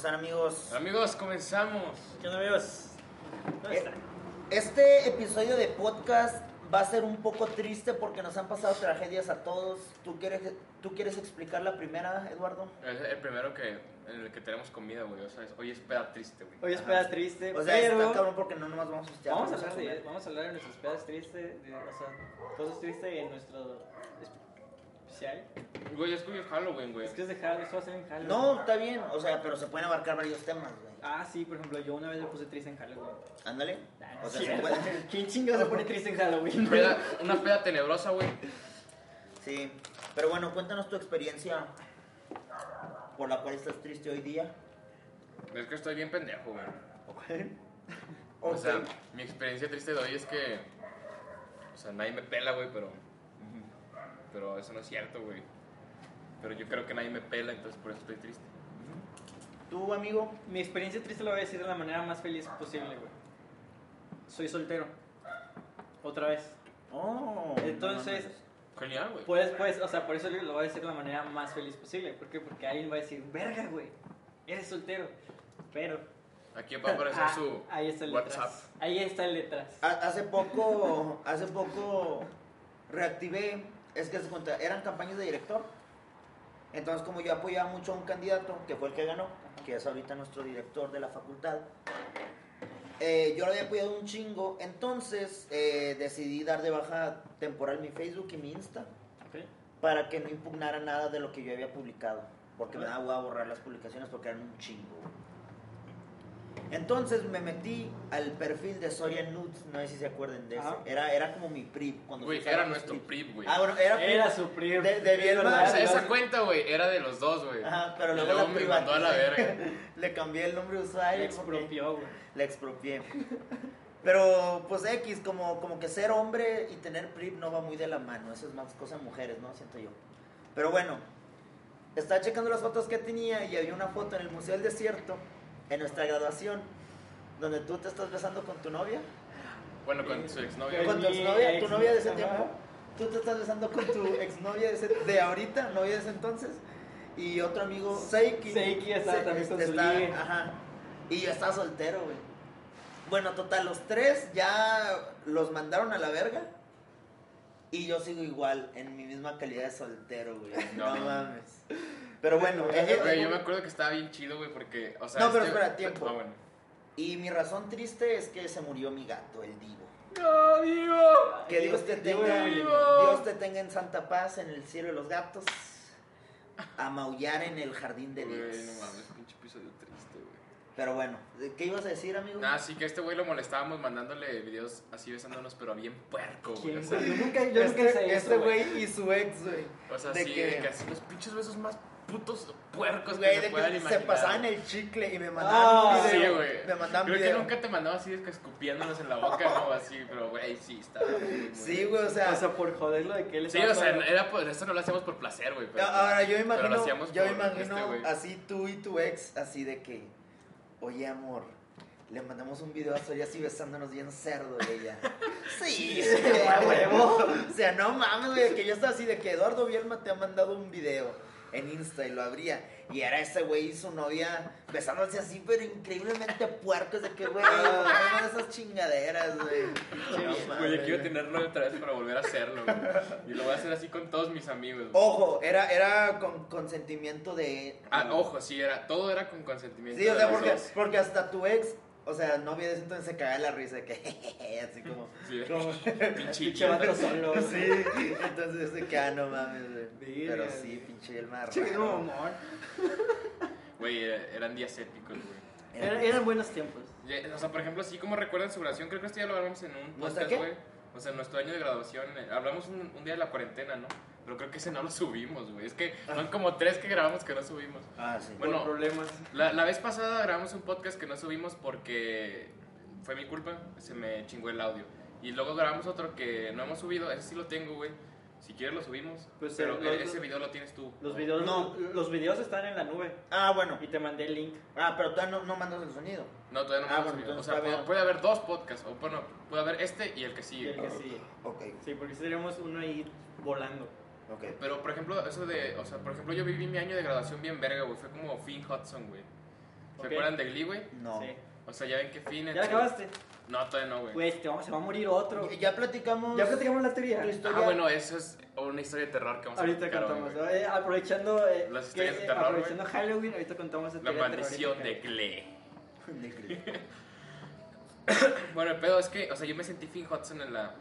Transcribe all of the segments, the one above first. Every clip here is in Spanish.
están amigos? Amigos, comenzamos. ¿Qué onda, amigos? ¿Dónde Eh, están? Este episodio de podcast va a ser un poco triste porque nos han pasado tragedias a todos. ¿Tú quieres, tú quieres explicar la primera, Eduardo? Es el primero que, en el que tenemos comida, güey. O sea, es- hoy es peda triste, güey. Hoy es peda triste, O sea, pero está cabrón porque no nomás vamos a escuchar. vamos a hablar de, vamos a hablar de nuestras pedas tristes, de, o sea, cosas tristes en nuestro especial. Güey, es que hoy es Halloween, güey. Es que es de Halloween, esto va a ser en Halloween. No, está bien, o sea, pero se pueden abarcar varios temas, güey. Ah, sí, por ejemplo, yo una vez me puse triste en Halloween. Ándale. O sea, Sí, se puede. ¿Quién chingados se pone triste en Halloween? Peda- una peda tenebrosa, güey. Sí, pero bueno, cuéntanos tu experiencia por la cual estás triste hoy día. Es que estoy bien pendejo, güey. Ok. O sea, mi experiencia triste de hoy es que. O sea, nadie me pela, güey, pero. Pero eso no es cierto, güey. Pero yo creo que nadie me pela, entonces por eso estoy triste. ¿Tú, amigo? Mi experiencia triste lo voy a decir de la manera más feliz posible, güey. Soy soltero. Otra vez. Oh. Entonces, Genial, güey. Pues, pues, o sea, por eso lo voy a decir de la manera más feliz posible. ¿Por qué? Porque alguien va a decir, verga, güey, eres soltero. Pero. Aquí va a aparecer Ah, su ahí está el WhatsApp. letras. Ahí está el letras. Ha- Hace poco, hace poco reactivé, es que se cuenta, eran campañas de director. Entonces, como yo apoyaba mucho a un candidato, que fue el que ganó, que es ahorita nuestro director de la facultad, eh, yo lo había apoyado un chingo. Entonces, eh, decidí dar de baja temporal mi Facebook y mi Insta ¿Ok? para que no impugnara nada de lo que yo había publicado. Porque me daba hueva borrar las publicaciones porque eran un chingo. Entonces me metí al perfil de Soria Nudes, no sé si se acuerden de. Ajá. Era, era como mi PRIP. Cuando Güey, era nuestro. PRIP, güey. Ah, bueno, era su PRIP. De- de bien. O sea, esa cuenta, güey, era de los dos, güey. Ajá, pero luego, luego la me mandó a la verga. Le cambié el nombre de usuario. Le expropió, güey. La expropié. Pero, pues X, como, como que ser hombre y tener PRIP no va muy de la mano. Eso es más cosa de mujeres, ¿no? Siento yo. Pero bueno, estaba checando las fotos que tenía y había una foto en el Museo del Desierto, en nuestra graduación, donde tú te estás besando con tu novia. Bueno, con su exnovia. Con- Con tu exnovia, tu ex- novia de ese tiempo. Tú te estás besando con tu exnovia de, ese- de ahorita, novia de ese entonces. Y otro amigo, Seiki. Seiki estaba Se- también con su está- ligue. Ajá. Y yo estaba soltero, güey. Bueno, total, los tres ya los mandaron a la verga. Y yo sigo igual, en mi misma calidad de soltero, güey. No, No. mames. Pero bueno, eh, eh, Güey, yo me acuerdo que estaba bien chido, güey, porque, o sea... No, pero este- espera, tiempo. Ah, bueno. y mi razón triste es que se murió mi gato, el Divo. ¡No, Divo! Que Dios te Digo, tenga. Dios te tenga en santa paz en el cielo de los gatos. A maullar en el jardín de Dios. Güey, no mames, pinche episodio triste, güey. Pero bueno, ¿qué ibas a decir, amigo? Nada, sí que a este güey lo molestábamos mandándole videos así besándonos, pero bien puerco, güey. ¿Quién, O sea, güey? Yo nunca, yo nunca hice este, eso, este güey. güey y su ex, güey. o sea de sí, que- de que así los pinches besos más putos puercos Güey, que se de puedan que se pasaban el chicle y me mandaban Ah, un Sí, video. güey. Me mandaban Creo video. que nunca te mandaba así de que escupiéndonos en la boca, no, así, pero güey, sí, está. muy, muy- Sí, güey, o sea. O sea, por joderlo de que él Sí, o sea, era por, esto no lo hacíamos por placer, güey. pero- ahora yo me pero lo imagino, hacíamos yo por imagino este güey. así tú y tu ex, así de que, oye amor, le mandamos un video a Soria así besándonos bien cerdo y ella. Sí, sí, huevo. O sea, no mames, güey, que yo estaba así de que Eduardo Bielma te ha mandado un video en Insta y lo abría. Y era ese güey y su novia besándose así, pero increíblemente puercos de que, güey, no hagan esas chingaderas, güey. Güey, yo quiero tenerlo otra vez para volver a hacerlo, güey. Y lo voy a hacer así con todos mis amigos. Ojo, era, era con consentimiento de. Ah, ojo, sí, era, todo era con consentimiento. Sí, o de sea, porque, porque hasta tu ex, o sea, novia de ese entonces se cagaba la risa de que, jejeje, así como. Sí, como pinche Pinche vato solo. sí, entonces de que, ah, no mames, güey. Pero sí, pinche el más Che, no, amor. Güey, era- eran días épicos, güey. Era- eran buenos tiempos. Ya, O sea, por ejemplo, así como recuerdan su graduación, creo que esto ya lo hablamos en un ¿Nuestra podcast, qué? güey. O sea, nuestro año de graduación, eh, hablamos un, un día de la cuarentena, ¿no? Pero creo que ese no lo subimos, güey. Es que son como tres que grabamos que no subimos. Ah, sí. Bueno, por problemas. La, la vez pasada grabamos un podcast que no subimos porque fue mi culpa, se me chingó el audio. Y luego grabamos otro que no hemos subido, ese sí lo tengo, güey. Si quieres lo subimos. Pues, pero eh, los- ese video lo tienes tú. Los videos, No. los videos están en la nube. Ah, bueno. Y te mandé el link. Ah, pero todavía no, no mandas el sonido. No, todavía no Ah, hemos bueno, subido. O sea, puede, puede haber dos podcasts. O bueno, puede haber este y el que Y sigue. el que sigue. Ok, Sí, porque si tenemos uno ahí volando. Ok. Pero, por ejemplo, eso de... O sea, por ejemplo, yo viví mi año de graduación bien verga, güey. Fue como Finn Hudson, güey. ¿Se acuerdan de Glee, güey? No. Sí. O sea, ya ven que Finn... ¿Ya la acabaste? No, todavía no, güey. Pues te vamos, se va a morir otro. Ya- Ya platicamos. Ya platicamos la teoría. tu historia. Ah, bueno, eso es una historia de terror que vamos a Ahorita platicar hoy, contamos. güey. Eh, aprovechando, eh, Las que, historias de eh, terror, aprovechando Halloween, ahorita contamos La teoría maldición de. Glee. De Glee. Bueno, el pedo es que, o sea, yo me sentí Finn Hudson en la,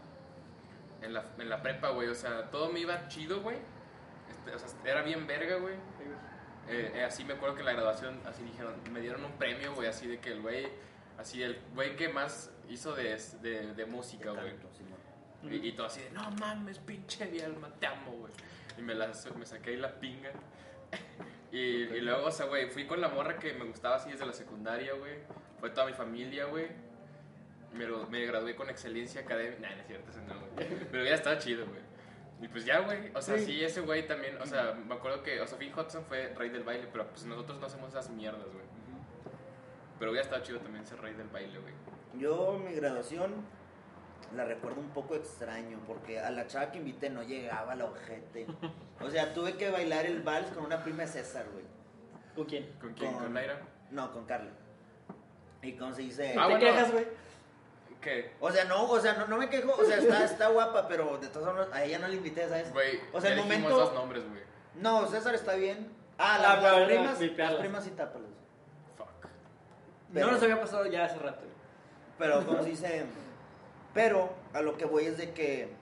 en la, en la prepa, güey. O sea, todo me iba chido, güey. Este, o sea, era bien verga, güey. Eh, eh, así me acuerdo que en la graduación, así dijeron, me dieron un premio, güey, así de que el güey, así el güey que más hizo de, de, de música, güey. Y, y todo así de, no mames, pinche Bielma, te amo, güey. Y me, la, me saqué ahí la pinga. y, y luego, o sea, güey, fui con la morra que me gustaba así desde la secundaria, güey. Fue toda mi familia, güey. Me, lo- me gradué con excelencia académica. Nah, no es cierto, eso no, güey. Pero ya estaba chido, güey. Y pues ya, güey. O sea, Sí. sí, ese güey también. O sea, me acuerdo que. O sea, Finn Hudson fue rey del baile, pero pues nosotros no hacemos esas mierdas, güey. Pero ya estaba chido también ser rey del baile, güey. Yo, mi graduación, la recuerdo un poco extraño, porque a la chava que invité no llegaba la ojete. O sea, tuve que bailar el vals con una prima de César, güey. ¿Con quién? ¿Con quién? Con- ¿Con Naira? No, con Carla. Y cómo se dice. Ah, ¿Te bueno. quejas, güey? ¿Qué? O sea, no, o sea, no, no me quejo, o sea, está, está guapa, pero de todas formas, a ella no le invité, ¿sabes? Güey, O sea, el momento- dos nombres, güey. No, César está bien. Ah, Ah, la- pero las primas, las vipearlas. primas sí tápalas. Fuck. Pero- No nos había pasado ya hace rato. Pero, como se dice, pero a lo que voy es de que,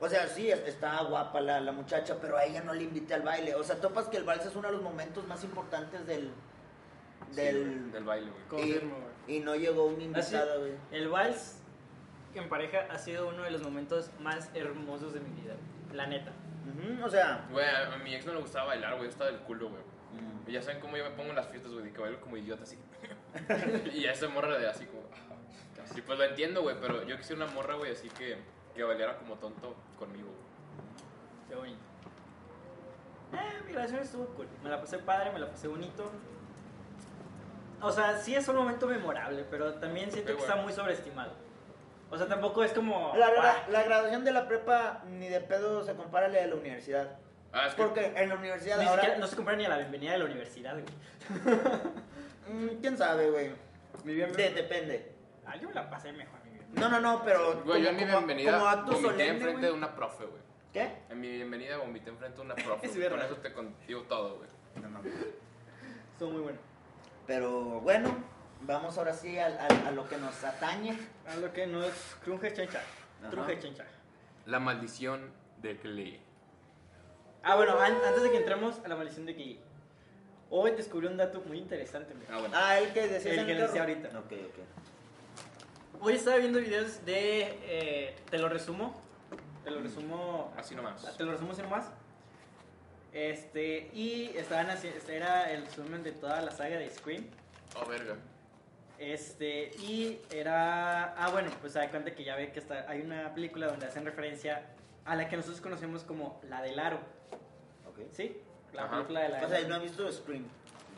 o sea, sí, es- está guapa la, la muchacha, pero a ella no le invité al baile. O sea, topas que el vals es uno de los momentos más importantes del... Sí, del del baile, güey. Confirmo, güey. Y no llegó una Así- invitada, güey. El vals en pareja ha sido uno de los momentos más hermosos de mi vida. La neta. Ujú, o sea, Güey, a a mi ex no le gustaba bailar, güey. Yo estaba del culo, güey. mm, Y ya saben cómo yo me pongo en las fiestas, güey, de que bailo como idiota así. y ya esa morra de así como. Y pues lo entiendo, güey, pero yo quisiera una morra, güey, así que, que bailara como tonto conmigo. Qué bonito. Eh, mi relación estuvo cool. Me la pasé padre, me la pasé bonito. O sea, sí es un momento memorable, pero también siento que bueno. está muy sobreestimado. O sea, tampoco es como. la, "Ah, la graduación de la prepa ni de pedo se compara a la de la universidad. Ah, es que. Porque en la universidad Ni ahora... siquiera no se compara ni a la bienvenida de la universidad, güey. mm, ¿Quién sabe, güey? Mi bien- De- depende. Ah, yo me la pasé mejor, mi bienvenida. No, no, no, pero... Güey, yo en mi como- bienvenida como acto vomité enfrente güey. de una profe, güey. ¿Qué? En mi bienvenida vomité enfrente de una profe. Es. Con eso te contigo todo, güey. No, no. Estuvo muy bueno. Pero bueno, vamos ahora sí a, lo que nos atañe. A lo que no es cruje chancha. Ajá. Cruje chancha. La maldición de Glee. Ah, bueno, an- antes de que entremos a la maldición de Glee. Hoy descubrí un dato muy interesante. Ah, bueno. Ah, el que decías El que decía ahorita. Ok, ok. Hoy estaba viendo videos de. eh, te lo resumo. Te lo resumo. Así nomás. Te lo resumo así nomás. Este. Y estaban haciendo. Este era el resumen de toda la saga de Scream. Oh, verga. Este. Y era. Ah, bueno, pues se da cuenta que ya ve que está, hay una película donde hacen referencia a la que nosotros conocemos como la del aro. Ok. ¿Sí? La Ajá. película de la O sea, no he visto Scream.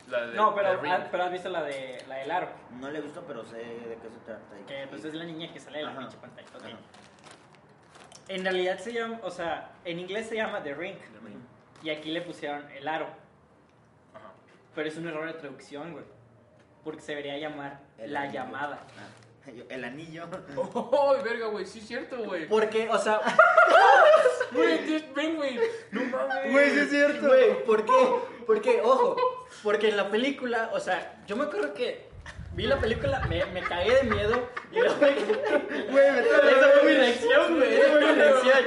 La de, No, pero, Ring. ah, pero has visto la de la del aro. No la he visto, pero sé de qué se trata. y- Que pues es la niña que sale de la pinche pantalla. ok. Ajá. En realidad se llama, o sea, en inglés se llama The Ring. The Ring. Y aquí le pusieron el aro. Ajá. Pero es un error de traducción, güey. Porque se debería llamar El la anillo. llamada. Ah, yo- el anillo. Oh, verga, güey. Sí, es cierto, güey. Porque, o sea, Güey, Ring, güey. No mames. Güey, sí es cierto. güey, ¿por qué? Porque, ojo, porque en la película, o sea, yo me acuerdo que vi la película, me, me cagué de miedo y luego me Güey, me Esa fue mi reacción, güey. Esa fue mi reacción.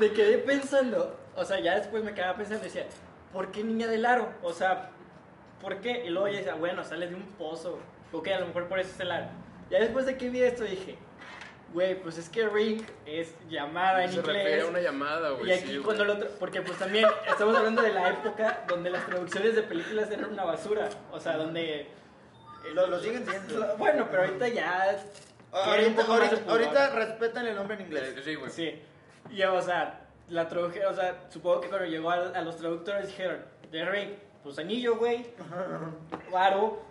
Me quedé pensando. O sea, ya después me quedaba pensando y decía, ¿por qué niña del aro? O sea, ¿por qué? Y luego ya decía, bueno, sale de un pozo. Ok, a lo mejor por eso es el aro. Ya después de que vi esto dije, güey, pues es que ring es llamada en Se refiere inglés. a una llamada, güey. Y aquí sí, cuando lo... Porque pues también estamos hablando de la época donde las traducciones de películas eran una basura. O sea, donde... Lo, lo siguen siendo. Bueno, pero ahorita ya... un Ahorita, ahorita, ahorita respetan el nombre en Eh, inglés. Sí, güey. Sí. Y o sea, la traduje, o sea, supongo que cuando llegó a, a los traductores dijeron, The Ring, pues anillo, güey. Aro.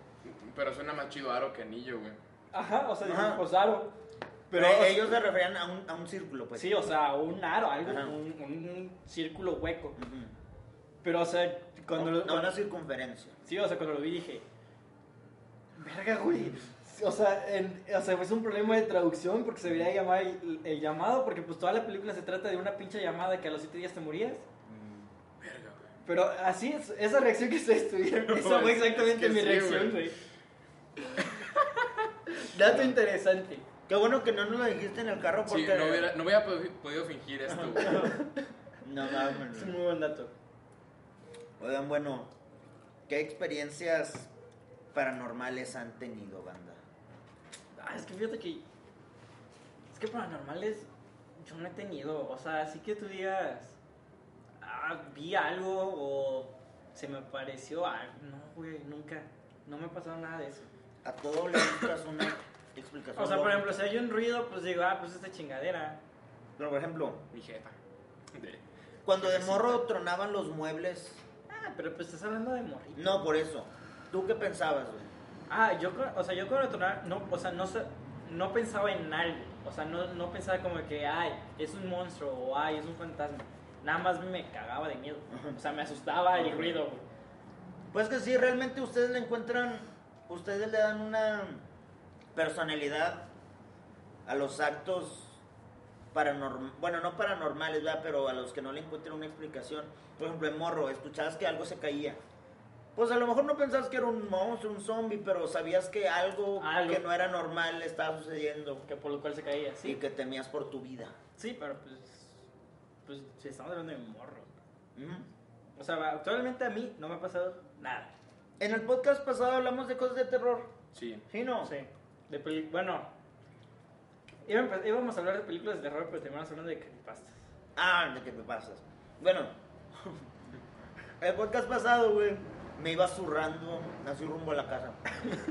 Pero suena más chido aro que anillo, güey. Ajá, o sea, dijeron, pues aro. Pero Pero ellos se referían a un, a un círculo, pues. Sí, o sea, un aro, algo, un, un círculo hueco. Pero, o sea, cuando no, lo. no, una circunferencia. Sí, o sea, cuando lo vi dije, Verga, güey. O sea, en- o sea, es un problema de traducción porque se debería llamar el, el llamado, porque pues toda la película se trata de una pinche llamada que a los siete días te morías. Verga, güey. Pero así es, esa reacción que ustedes tuvieron, esa fue Es exactamente que mi sí, reacción, güey. Dato interesante. Qué bueno que no nos lo dijiste en el carro porque... Sí, no hubiera, no hubiera podi- podido fingir esto, güey. No mames. Es un muy buen dato. Oigan, bueno, ¿qué experiencias paranormales han tenido, banda? Ah, es que fíjate que. Es que paranormales yo no he tenido. O sea, así que tú digas. Ah, vi algo o se me pareció algo. No, güey, nunca. No me ha pasado nada de eso. A todo le buscas una explicación. O sea, por lógica. ejemplo, si hay un ruido, pues digo, ah, pues esta chingadera. Pero, por ejemplo, Mi jefa. De- cuando de morro tronaban los muebles... Ah, pero pues estás hablando de morrito. No, por eso. ¿Tú qué pensabas, güey? Ah, yo, o sea, yo tronar, no, o sea, no, no pensaba en algo. O sea, no, no pensaba como que, ay, es un monstruo o ay, es un fantasma. Nada más me cagaba de miedo. O sea, me asustaba el ruido. Pues que sí, realmente ustedes le encuentran, ustedes le dan una personalidad a los actos paranormales, bueno, no paranormales, ¿verdad? Pero a los que no le encuentran una explicación. Por ejemplo, en Morro, escuchabas que algo se caía. Pues a lo mejor no pensabas que era un monstruo, un zombie, pero sabías que algo, Algo. que no era normal estaba sucediendo Que por lo cual se caía, y sí. que temías por tu vida. Sí, pero pues. Pues si estamos hablando de morro. Ujú. O sea, actualmente a mí no me ha pasado nada. En el podcast pasado hablamos de cosas de terror. Sí. ¿Sí, no? Sí. De peli- bueno. Íbamos a hablar de películas de terror, pero terminamos hablando de creepypastas. Ah, de pasas. Bueno, el podcast pasado, güey, me iba zurrando así rumbo a la casa.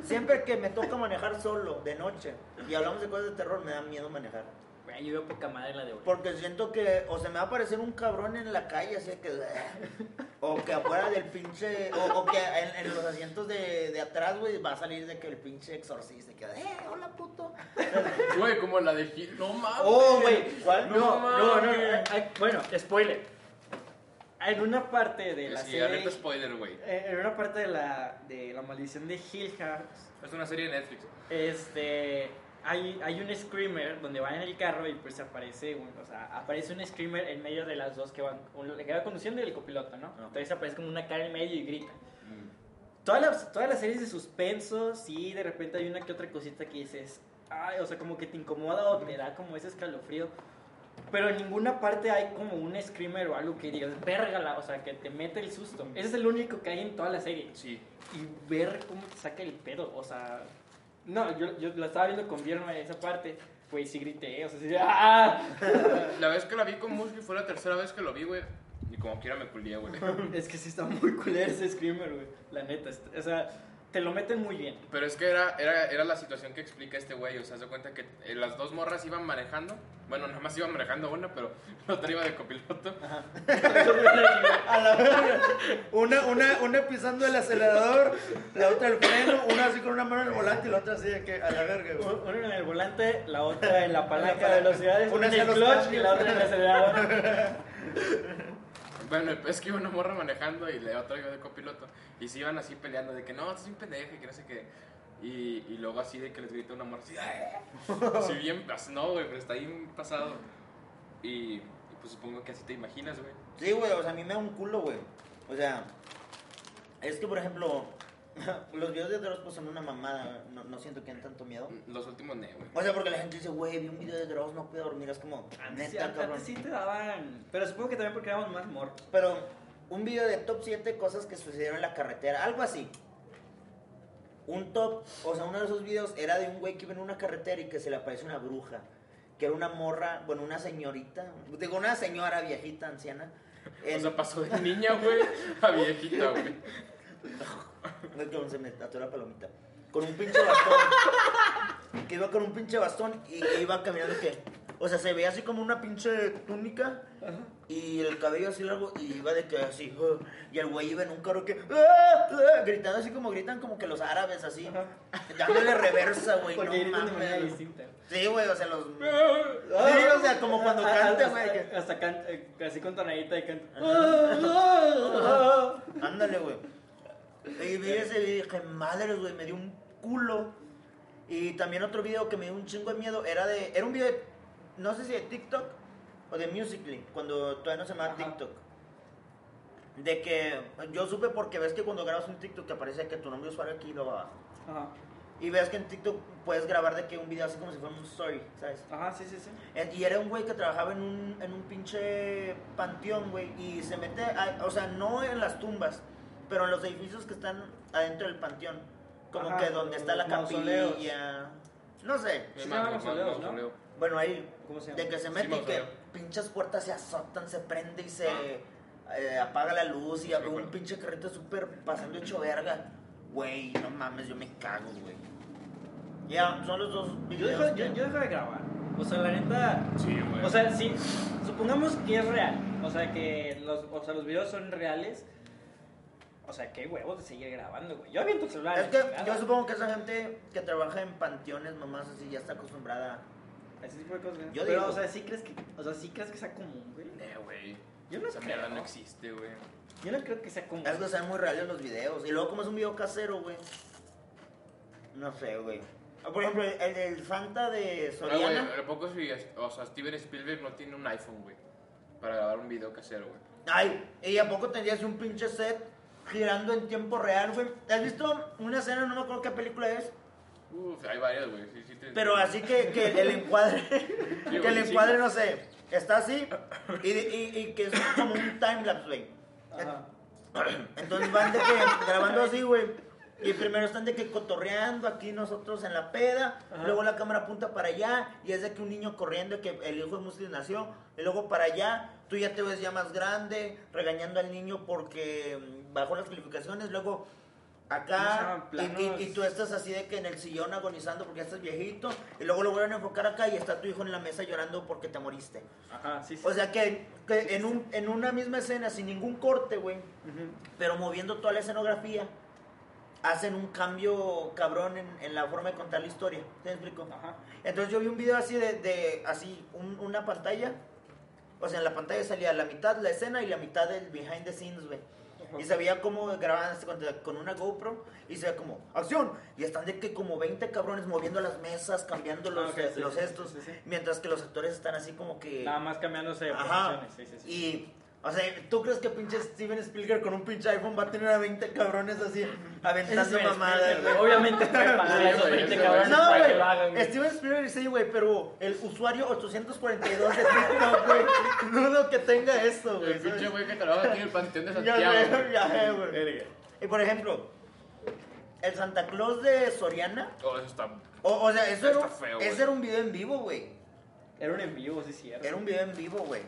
Siempre que me toca manejar solo, de noche, y hablamos de cosas de terror, me da miedo manejar. Güey, yo veo poca madre la de hoy. Porque siento que o se me va a aparecer un cabrón en la calle, así que... O que afuera del pinche... O, o que en, en los asientos de, de atrás, güey, va a salir de que el pinche exorcista que... ¡Eh, hola, puto! Güey, como la de Gil. No mames. Oh, güey. ¿Cuál? No, no, no. no, mames. ay, bueno, spoiler. En una parte de la Sí, serie. alerta spoiler, güey. eh, En una parte de la, de la maldición de Hill House, Es una serie de Netflix. este. Hay, hay un screamer donde van en el carro y pues aparece, un- o sea, aparece un screamer en medio de las dos que van, un- que va conduciendo y el copiloto, ¿no? Entonces aparece como una cara en medio y grita. Todas las, todas las series de suspenso, sí, de repente hay una que otra cosita que dices, ay, o sea, como que te incomoda o te da como ese escalofrío. Pero en ninguna parte hay como un screamer o algo que digas, vérgala, o sea, que te mete el susto. Ese es el único que hay en toda la serie. Sí. Y ver cómo te saca el pedo, o sea... No, yo, yo la estaba viendo con Vierno en esa parte, pues sí grité, o sea, sí, ¡ah! La vez que la vi con Musky fue la tercera vez que lo vi, güey. Y como quiera me culié, güey. Es que sí está muy culero ese screamer, güey, la neta. O sea, te lo meten muy bien. Pero es que era, era, era la situación que explica este güey. O sea, se cuenta que eh, las dos morras iban manejando. Bueno, nada más iban manejando una, pero la otra iba de copiloto. A la verga. Una, una, una pisando el acelerador, la otra el freno, una así con una mano en el volante y la otra así de que a la verga, güey. Una en el volante, la otra en la palanca de velocidades, Una en el clutch y la otra en el acelerador. Bueno, es que iba una morra manejando y la otra iba de copiloto. Y se iban así peleando de que no, estás un pendejo y que no sé qué. Y, y luego así de que les grita una morra así, así bien, así, no, güey, pero está ahí pasado. Y, y pues supongo que así te imaginas, güey. Sí, güey, o sea, a mí me da un culo, güey. O sea, es que, por ejemplo, los videos de Dross pues son una mamada. No, no siento que den tanto miedo. Los últimos ne, güey. O sea, porque la gente dice, güey, vi un video de Dross, no puedo dormir. Es como, Antes, sí- neta, cabrón. antes sí te daban. Pero supongo que también porque éramos más morros. Pero un video de top 7 cosas que sucedieron en la carretera, algo así. Un top, o sea, uno de esos videos era de un güey que iba en una carretera y que se le aparece una bruja. Que era una morra, bueno, una señorita, digo, una señora viejita, anciana. O en- sea, pasó de niña, güey, a viejita, güey. Es que se me atoró la palomita. Con un pinche bastón. que iba con un pinche bastón y iba caminando que. O sea, se veía así como una pinche túnica y el cabello así largo y iba de que así. uh, y el güey iba en un carro que. Gritando así como gritan como que los árabes así. Dándole reversa, güey. Porque no mames. distinta. Sí, güey, o sea, los. Sí, o sea, como cuando canta, güey. Hasta canta, así con tonadita y canta. Ándale, güey. Y vi ese y dije, madre, güey, me dio un culo. Y también otro video que me dio un chingo de miedo era de. Era un video de. No sé si de TikTok o de Musically, cuando todavía no se llamaba Ajá. TikTok. De que yo supe porque ves que cuando grabas un TikTok te aparece que tu nombre de usuario aquí lo abajo. Ajá. Y ves que en TikTok puedes grabar de que un video así como si fuera un story, ¿sabes? Ajá, sí, sí, sí. Eh, Y era un güey que trabajaba en un, en un pinche panteón, güey, y se mete, a- o sea, no en las tumbas, pero en los edificios que están adentro del panteón. Como Ajá, que donde está la mausoleos. capilla. No sé. Se Me llaman mausoleos, ¿no? mausoleo. Bueno, ahí. ¿Cómo se llama? De que se Sí, mete y que mausoleo. pinches puertas se azotan, se prende y se eh, apaga la luz y Sí, un recuerdo. pinche carrito súper pasando hecho verga. Güey, no mames, yo me cago, güey. Ya, son los dos Yo videos. dejo, que- yo, yo dejo de grabar. O sea, la neta. Sí, güey. O sea, sí, supongamos que es real. O sea, que los, o sea, los videos son reales. O sea, qué huevos de seguir grabando, güey. Yo aviento el celular. Es que chingada. yo supongo que esa gente que trabaja en panteones, mamás así, ya está acostumbrada. Ese tipo de cosas. Yo Pero, digo- o sea, ¿sí crees que, o sea, ¿sí crees que sea común, güey? Eh, güey. Yo no Esa creo. mierda no existe, güey. Yo no creo que sea común. Es que sean muy reales los videos. Y luego, como es un video casero, güey. No sé, güey. Por ejemplo, el del Santa de No, güey, Soriana. ¿a poco si, o sea, Steven Spielberg no tiene un iPhone, güey? Para grabar un video casero, güey. Ay, ¿y a poco tendrías un pinche set girando en tiempo real, güey? ¿Has visto una escena, no me acuerdo qué película es? Uf, hay varias, güey. Sí, sí, te- Pero así que, que el encuadre, que el encuadre, no sé, está así y, y, y que es como un timelapse, güey. Entonces van de que grabando así, güey. Y primero están de que cotorreando aquí nosotros en la peda. Ajá. Luego la cámara apunta para allá. Y es de que un niño corriendo que el hijo de Muslim nació. Y luego para allá. Tú ya te ves ya más grande. Regañando al niño porque bajó las calificaciones. Luego ¿Cómo se acá. Y, y- tú estás así de que en el sillón agonizando porque ya estás viejito. Y luego lo vuelven a enfocar acá. Y está tu hijo en la mesa llorando porque te moriste. Ajá, sí, sí. O sea que, que en, un, en una misma escena, sin ningún corte, güey Ujú. pero moviendo toda la escenografía, hacen un cambio cabrón en, en la forma de contar la historia. ¿Te explico? Ajá. Entonces yo vi un video así de, de así, un- una pantalla. O sea, en la pantalla salía la mitad la escena y la mitad del behind the scenes, güey. Y se veía como grababan con, una GoPro y se veía como, ¡acción! Y están de que como 20 cabrones moviendo las mesas, cambiando los, Ah, eh, sí, los sí, gestos, sí, sí. mientras que los actores están así como que... Nada más cambiándose de Ajá. posiciones. Sí, sí, sí. Y, o sea, ¿tú crees que pinche Steven Spielberg con un pinche iPhone va a tener a 20 cabrones así aventando Steven mamadas? Obviamente esos güey, 20 ese cabrones No, para que lo hagan, güey. Steven Spielberg sí, güey, pero el usuario 842 de TikTok, güey, dudo que tenga esto, güey. El pinche ¿sabes? güey que trabaja aquí en el Panteón de Ya Santiago. ya sé, güey. Y por ejemplo, el Santa Claus de Soriana, Oh, eso está. o, o sea, eso, Está era, feo, ese güey. era un video en vivo, güey. Era un en vivo, sí, cierto. Era un video en vivo, güey.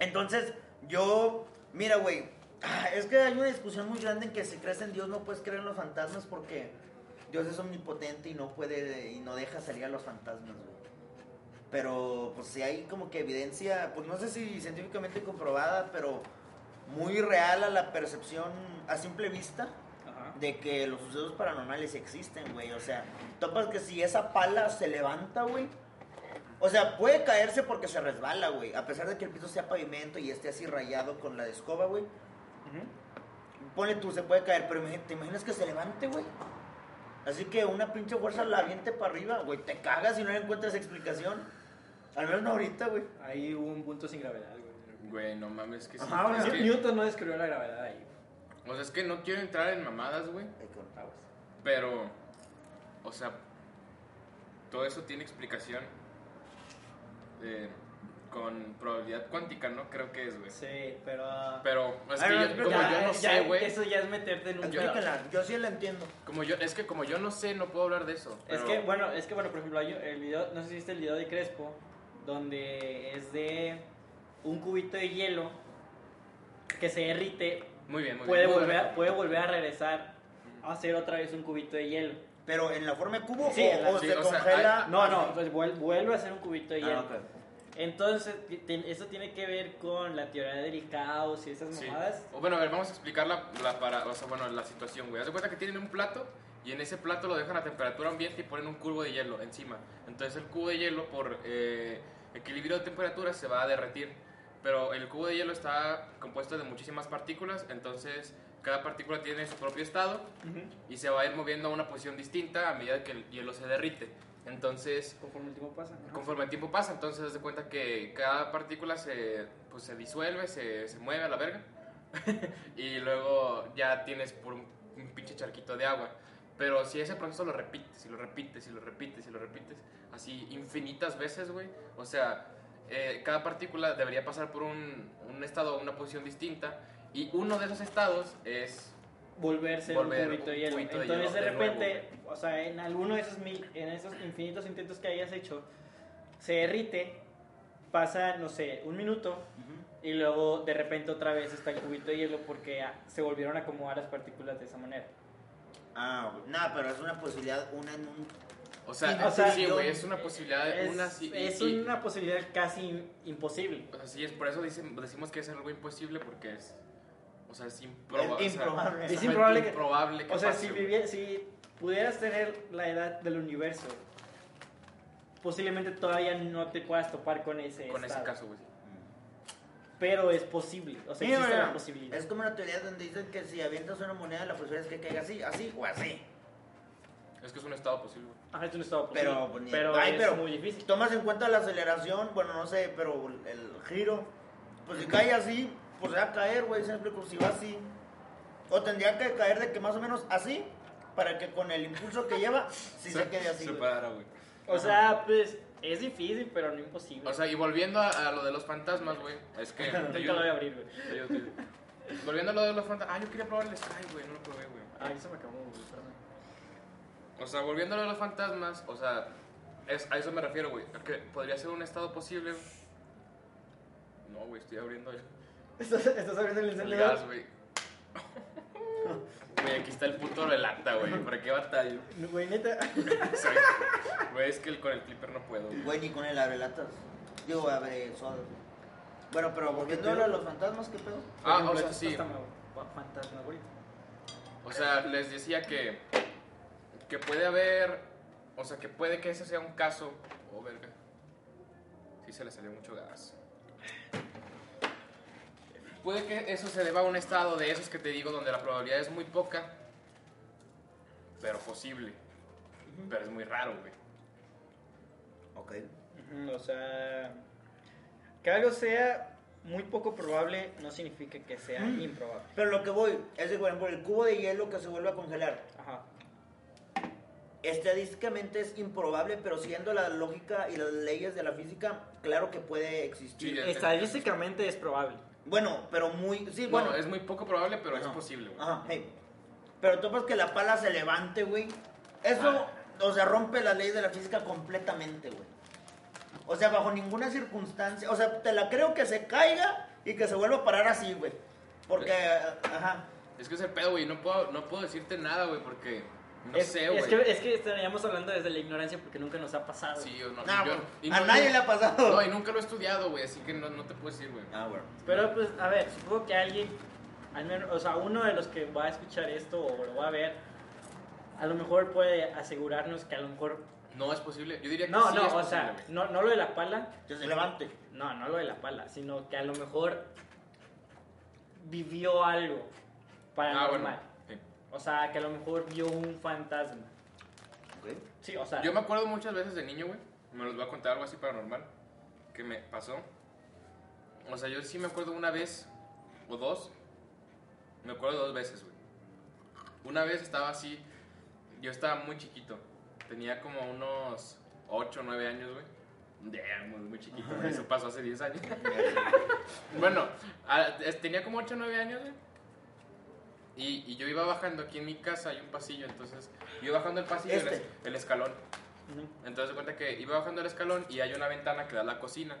Entonces, yo, mira, güey, ah, es que hay una discusión muy grande en que si crees en Dios no puedes creer en los fantasmas porque Dios es omnipotente y no puede y no deja salir a los fantasmas, güey. Pero pues si hay como que evidencia, pues no sé si científicamente comprobada, pero muy real a la percepción a simple vista Ajá. de que los sucesos paranormales existen, güey. O sea, topas que si esa pala se levanta, güey. O sea, puede caerse porque se resbala, güey. A pesar de que el piso sea pavimento y esté así rayado con la de escoba, güey. Ujú. Ponle tú, se puede caer, pero ¿te imaginas que se levante, güey? Así que una pinche fuerza la aviente para arriba, güey. Te cagas y no le encuentras explicación. Al menos no ahorita, güey. Ahí hubo un punto sin gravedad, güey. Güey, no mames, que sí. Ajá, es que- Newton no descubrió la gravedad ahí. o sea, es que no quiero entrar en mamadas, güey. Pero, o sea, todo eso tiene explicación eh, con probabilidad cuántica, ¿no? Creo que es, güey. Sí, pero... Pero es A que ver, yo- como ya, yo no ya- sé, güey. Eso ya es meterte en un. Explícala, yo sí la entiendo. Como yo, es que como yo no sé, no puedo hablar de eso. Es que, bueno, es que, bueno, por ejemplo, hay el video, no sé si viste el video de Crespo, donde es de un cubito de hielo que se derrite, Muy bien, muy puede bien. muy volver, bien. puede volver a regresar a hacer otra vez un cubito de hielo. Pero en la forma de cubo Sí, o, la- o sí, se o sea, congela. No, no, vuel- vuelve a hacer un cubito de hielo. Ah, ok. Entonces, eso tiene que ver con la teoría del caos y esas Sí. mamadas. O bueno, a ver, vamos a explicar la, la para, o sea, bueno, la situación, güey. Haz de cuenta que tienen un plato y en ese plato lo dejan a temperatura ambiente y ponen un cubo de hielo encima. Entonces el cubo de hielo por eh, equilibrio de temperatura se va a derretir. pero el cubo de hielo está compuesto de muchísimas partículas, entonces cada partícula tiene su propio estado y se va a ir moviendo a una posición distinta a medida que el hielo se derrite. Entonces, Conforme el tiempo pasa. ¿no? conforme el tiempo pasa, entonces haz de cuenta que cada partícula se, pues, se disuelve, se, se mueve a la verga. y luego ya tienes por un, un pinche charquito de agua. Pero si ese proceso lo repites, y lo repites, y lo repites, y lo repites, así infinitas veces, güey. O sea, eh, cada partícula debería pasar por un, un estado o una posición distinta. Y uno de esos estados es volverse Volver un cubito de hielo. cubito de Entonces hielo de de repente, o sea, en alguno de esos mil, en esos infinitos intentos que hayas hecho, se derrite, pasa, no sé, un minuto y luego de repente otra vez está el cubito de hielo porque se volvieron a acomodar las partículas de esa manera. Ah, nada, pero es una posibilidad, una en un... O sea, o sea, sí, güey, es una posibilidad, Es, una y- es y- una posibilidad casi imposible. O sea, sí, es por eso dicen, decimos que es algo imposible porque es, o sea, es improba- Es o sea, improbable. Es improbable que- improbable que O sea, pase, si, si pudieras tener la edad del universo, posiblemente todavía no te puedas topar con ese con ese estado. caso, güey. Pero es posible, o sea, Sí, existe la posibilidad. Es como una teoría donde dicen que si avientas una moneda, la posibilidad es que caiga así, así o así. Es que es un estado posible. Ajá, es un estado posible. Pero, pues, pero ay, es pero- muy difícil. Tomas en cuenta la aceleración, bueno, no sé, pero el giro, pues si cae así, pues va a caer, güey, se me explico, si va así. O tendría que caer de que más o menos así, para que con el impulso que lleva, si se quede así. Se güey. O sea, pues es difícil, pero no imposible. O sea, y volviendo a, a lo de los fantasmas, güey, es que... te ayudo, lo voy a abrir, güey. Volviendo a lo de los fantasmas... Ah, yo quería probar el Sky, güey, no lo probé, güey. Ay, se me acabó, güey, perdón. O sea, volviendo a lo de los fantasmas, o sea, es, a eso me refiero, güey. Que podría ser un estado posible. No, güey, estoy abriendo el, ¿Estás, estás abriendo el el encendedor? gas, güey. Güey, aquí está el puto de lata, güey. ¿Para qué batallo? Güey, neta. Soy- Güey, es que el- con el clipper no puedo. güey. Güey, ni con el abrelatas. Digo, abre sodas. Bueno, pero volviendo a lo de los fantasmas, ¿qué pedo? Ah, ejemplo, o sea, sí. fantasma, güey. O sea, les decía que, que puede haber, o sea, que puede que ese sea un caso. Oh, verga. Sí se le salió mucho gas. Puede que eso se deba a un estado de esos que te digo donde la probabilidad es muy poca, pero posible. Pero es muy raro, güey. Ok. O sea, que algo sea muy poco probable no significa que sea Mm. improbable. Pero lo que voy es de, por ejemplo, el cubo de hielo que se vuelve a congelar. Ajá. Estadísticamente es improbable, pero siguiendo la lógica y las leyes de la física, claro que puede existir. Sí, Estadísticamente es probable. Bueno, pero muy. Sí, Bueno, bueno. es muy poco probable, pero es posible, güey. Ajá, hey. Pero topas que la pala se levante, güey. Eso, o sea, rompe la ley de la física completamente, güey. O sea, bajo ninguna circunstancia. O sea, te la creo que se caiga y que se vuelva a parar así, güey. Porque, ajá. Es que es el pedo, güey. No puedo, no puedo decirte nada, güey, porque no es, sé, es güey. que, es que estaríamos hablando desde la ignorancia porque nunca nos ha pasado. Sí, o no. Ah, yo- bueno, y a no- nadie le ha pasado. No, y nunca lo he estudiado, güey, así que no, no te puedo decir, güey. Ah, bueno. Pero pues, a ver, supongo que alguien, al menos, o sea, uno de los que va a escuchar esto o lo va a ver, a lo mejor puede asegurarnos que a lo mejor... No es posible. Yo diría que No, sí no, es o posible, sea, no, no lo de la pala, Que se levante. no, no lo de la pala, sino que a lo mejor vivió algo Ah, paranormal. bueno. O sea, que a lo mejor vio un fantasma. Ok. Sí, o sea, Yo me acuerdo muchas veces de niño, güey. Me los voy a contar algo así paranormal. Que me pasó. O sea, yo sí me acuerdo una vez o dos. Me acuerdo dos veces, güey. Una vez estaba así. Yo estaba muy chiquito. Tenía como unos 8 o 9 años, güey. Damn, muy, muy chiquito. güey. Eso pasó hace 10 años. bueno, a- tenía como 8 o 9 años, güey. Y, y yo iba bajando aquí en mi casa, hay un pasillo, entonces yo iba bajando el pasillo, el, Este. es- el escalón. ujú. Entonces se cuenta que iba bajando el escalón y hay una ventana que da a la cocina.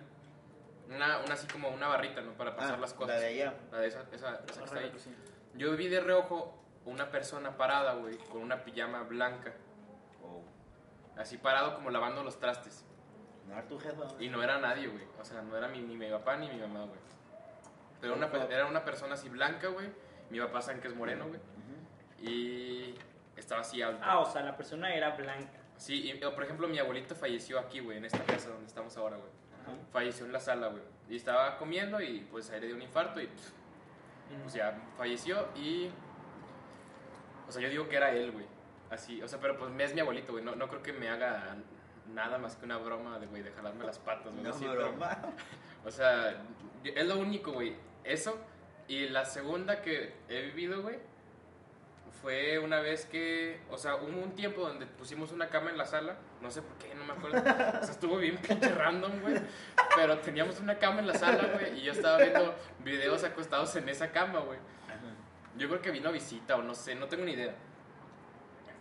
Una, una así como una barrita, ¿no? Para pasar Ah, las cosas. La de allá. La de esa, esa, esa que está ahí. Yo vi de reojo una persona parada, güey, con una pijama blanca. Oh. Así parado como lavando los trastes. No era tu jefa. Y no era nadie, güey. O sea, no era mi, ni mi papá ni mi mamá, güey. Pero una, era una persona así blanca, güey. Mi papá saben que es moreno, güey. Ujú. Y estaba así alto. Ah, o sea, la persona era blanca. Sí, y, o, por ejemplo, mi abuelito falleció aquí, güey, en esta casa donde estamos ahora, güey. falleció en la sala, güey. Y estaba comiendo y pues ahí le dio un infarto y pff, pues ya falleció y... O sea, yo digo que era él, güey. Así, o sea, pero pues es mi abuelito, güey. No, no creo que me haga nada más que una broma de, güey, de jalarme las patas, güey. No, así, pero- broma. o sea, es lo único, güey. Eso. Y la segunda que he vivido, güey, fue una vez que, o sea, hubo un tiempo donde pusimos una cama en la sala. No sé por qué, no me acuerdo. O sea, estuvo bien pinche random, güey. Pero teníamos una cama en la sala, güey. Y yo estaba viendo videos acostados en esa cama, güey. Yo creo que vino visita o no sé, no tengo ni idea.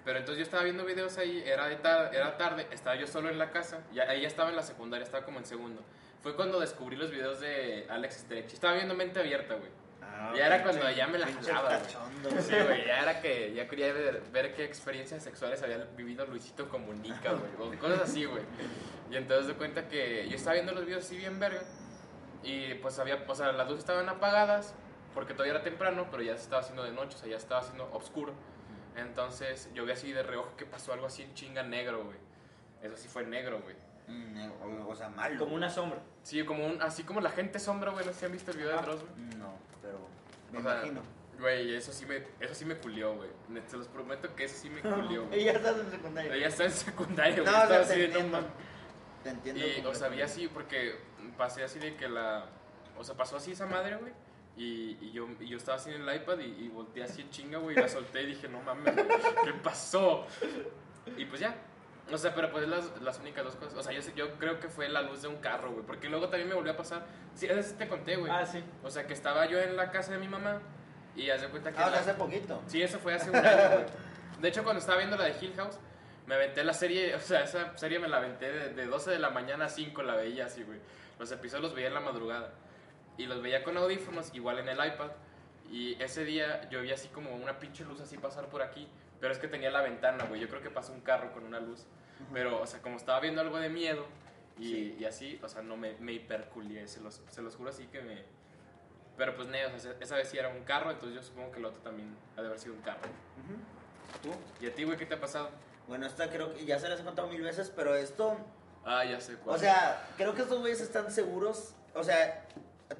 Pero entonces yo estaba viendo videos ahí, era, de tar- era tarde, estaba yo solo en la casa, ya, ahí ya estaba en la secundaria, estaba como en segundo. Fue cuando descubrí los videos de Alex Stretch. Estaba viendo mente abierta, güey. Ah, Ya era cuando ya me la jalaba, Sí, güey, ya era que ya quería ver, ver qué experiencias sexuales había vivido Luisito Comunica, güey, o cosas así, güey. Y entonces de cuenta que yo estaba viendo los videos así bien verga, y pues había, o sea, las luces estaban apagadas, porque todavía era temprano, pero ya se estaba haciendo de noche, o sea, ya estaba haciendo oscuro. Entonces yo vi así de reojo que pasó algo así en chinga negro, güey. Eso sí fue negro, güey. Mm, o, o sea, malo. Como una sombra. Sí, como un, así como la gente sombra, güey, no sé si han visto el video de Dross, güey. No, pero me O sea, imagino. Güey, eso sí me, eso sí me culió, güey. Se los prometo que eso sí me culió, güey. Ya estás en secundaria. Ella está en secundaria, güey. No, o sea, estaba te así de, no entiendo. mames. Te entiendo. Y, o sea, vi así porque pasé así de que la... O sea, pasó así esa madre, güey. Y, y yo, y yo estaba así en el iPad y, y volteé así en chinga, güey. Y la solté y dije, no mames, güey, ¿qué pasó? Y pues ya. O sea, pero pues las, las únicas dos cosas. O sea, yo, yo creo que fue la luz de un carro, güey. Porque luego también me volvió a pasar. Sí, esa sí te conté, güey. Ah, sí. O sea, que estaba yo en la casa de mi mamá y haz de cuenta que... Ah, la- hace poquito. Sí, eso fue hace un año, güey. De hecho, cuando estaba viendo la de Hill House, me aventé la serie, o sea, esa serie me la aventé de, de 12 de la mañana a 5, la veía así, güey. Los episodios los veía en la madrugada. Y los veía con audífonos, igual en el iPad. Y ese día yo vi así como una pinche luz así pasar por aquí. Pero es que tenía la ventana, güey. Yo creo que pasó un carro con una luz. Pero, o sea, como estaba viendo algo de miedo y, Sí. y así, o sea, no me, me hiperculié. Se los, se los juro así que me... Pero pues, ne, o sea, esa vez sí era un carro, entonces yo supongo que el otro también ha de haber sido un carro. ¿Tú? ¿Y a ti, güey, qué te ha pasado? Bueno, esta creo que ya se las he contado mil veces, pero esto. Ah, ya sé cuál. O sea, creo que estos güeyes están seguros. O sea,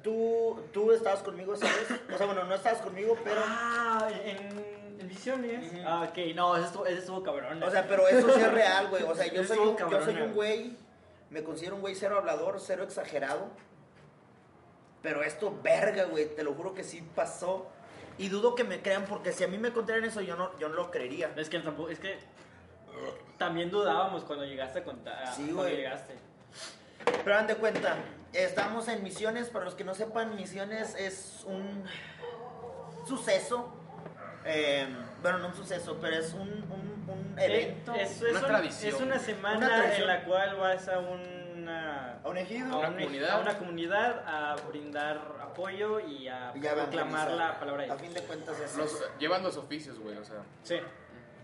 tú, tú estabas conmigo, ¿sabes? O sea, bueno, no estabas conmigo, pero. Ah, en, en visiones. Ah, ok, no, ese estuvo, ese estuvo cabrón. O sea, pero eso sí es real, güey. O sea, yo soy, un, yo soy un güey. güey. Me considero un güey cero hablador, cero exagerado. Pero esto, verga, güey. Te lo juro que sí pasó. Y dudo que me crean, porque si a mí me contaran eso, yo no, yo no lo creería. Es que tampoco, es que también dudábamos cuando llegaste a contar. Sí, cuando güey. llegaste. Pero dan de cuenta, estamos en Misiones. Para los que no sepan, Misiones es un suceso. Eh, bueno, no un suceso, pero es un, un, un evento. Eh, es, es Una un- tradición. Es una semana Una en la cual vas a una. a un ejido. a una un- comunidad. a una comunidad a brindar apoyo y a y proclamar la palabra de A fin de cuentas es Los, eso. llevan los oficios, güey, o sea. Sí.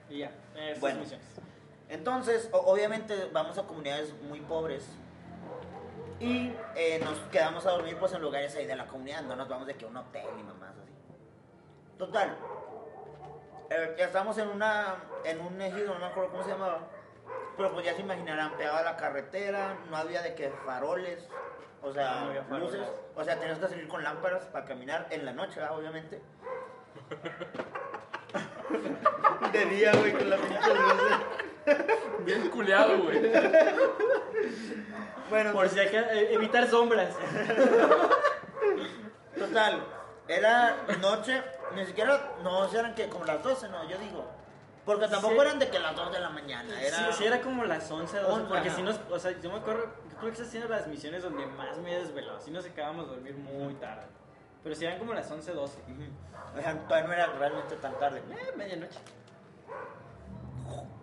Y ya. Esas Bueno. misiones. Entonces, obviamente vamos a comunidades muy pobres y eh, nos quedamos a dormir pues en lugares ahí de la comunidad, no nos vamos de que a un hotel ni mamás así. Total, eh, estamos en una en un ejido, no me acuerdo cómo se llamaba, pero pues ya se imaginarán, pegado a la carretera, no había de que faroles, o sea, No había faroles. luces, o sea, tenías que salir con lámparas para caminar en la noche, ¿verdad? obviamente. De día, güey, con la pinche luces. Bien culeado, güey. Bueno, Por si hay que eh, evitar sombras. Total, era noche, ni siquiera, no, eran que como las 12, no, yo digo. Porque tampoco Sí. eran de que las 2 de la mañana, era... Sí, sí, era como las 11, 12, Once, porque si nos, o sea, yo me acuerdo, yo creo que esas eran las misiones donde más me he desvelado, si nos acabamos de dormir muy tarde. Pero si eran como las 11, 12. Ujú. O sea, todavía no era realmente tan tarde. Eh, medianoche.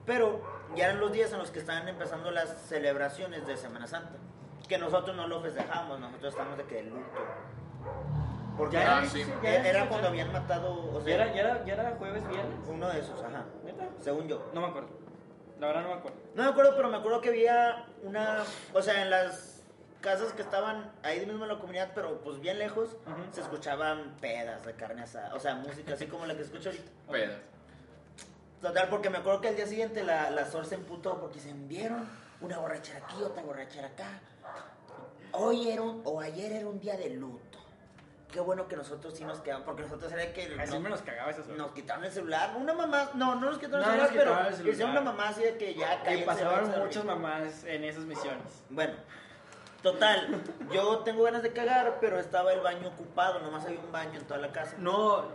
Pero ya eran los días en los que estaban empezando las celebraciones de Semana Santa. Que nosotros no lo festejamos, nosotros estamos de que de luto. Porque Ya era, era, sí, ya era era, cuando habían matado, o ¿Ya sea, era, ya, era, ¿Ya era jueves, viernes? uno de esos, ajá, ¿Neta? según yo. No me acuerdo. La verdad no me acuerdo. No me acuerdo, pero me acuerdo que había una, o sea, en las casas que estaban ahí mismo en la comunidad, pero pues bien lejos, se escuchaban pedas de carne asada, o sea, música así como la que escucho ahorita. Pedas. Total, porque me acuerdo que al día siguiente la, la Sor se emputó porque se vieron una borrachera aquí, otra borrachera acá. hoy era un, o ayer era un día de luto. Qué bueno que nosotros sí nos quedamos, porque nosotros era que Así no- me nos cagaba esas nos quitaron el celular. Una mamá, no, no nos quitaron No, el nos celular, quitaron pero el celular. una mamá así de que ya Y a muchas mamás en esas misiones. Bueno, total, yo tengo ganas de cagar, pero estaba el baño ocupado, nomás había un baño en toda la casa. No,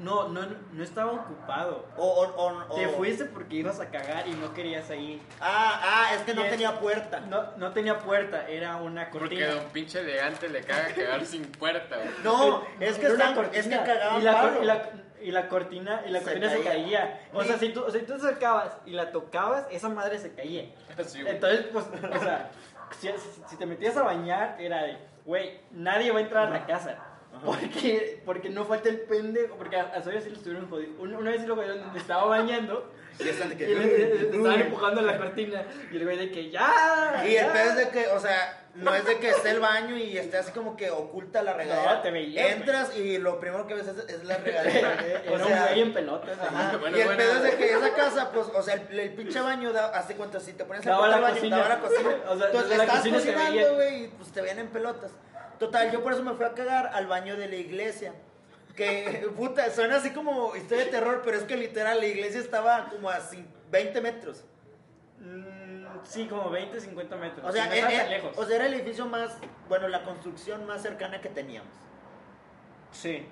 no, no, no estaba ocupado. O, o, o- Te fuiste porque ibas a cagar y no querías ahí. Ah, ah, es que no es- tenía puerta. No, no tenía puerta, era una Porque cortina. don pinche elegante le caga cagar sin puerta, güey. No, es que, están, es que cortina, cagaban y la, palo. y la, y la cortina y la Se cortina se caía. caía. O Sí. sea, si tú, si tú te acercabas y la tocabas, esa madre se caía. Entonces, pues, o sea, si, si- si te metías a bañar, era de, güey, nadie va a entrar a la casa. Porque, porque no falta el pendejo, porque a, a Sawyer sí lo estuvieron jodiendo. Una, una vez sí lo jodieron donde estaba bañando Y están de y que- le, le- le estaban empujando la cortina. Y el güey de que ya. Y el ya". pedo es de que, o sea, no es de que esté el baño y esté así como que oculta la regadera. No, te veías, Entras y lo primero que ves es, es la regadera. Era o un sea, güey en pelotas. Bueno, y el bueno. pedo es de que esa casa, pues, o sea, el, el pinche baño, da, hace cuenta, si te pones a el la baño, cocina. daba la cocina. O sea, Entonces la estabas veía. cocinando, güey, y pues te veían en pelotas. Total, yo por eso me fui a cagar al baño de la iglesia. Que, puta, suena así como historia de terror, pero es que literal la iglesia estaba como a cin- 20 metros. Mm, sí, como 20, 50 metros. O sea, no eh, eh, lejos. o sea, era el edificio más, bueno, la construcción más cercana que teníamos. sí.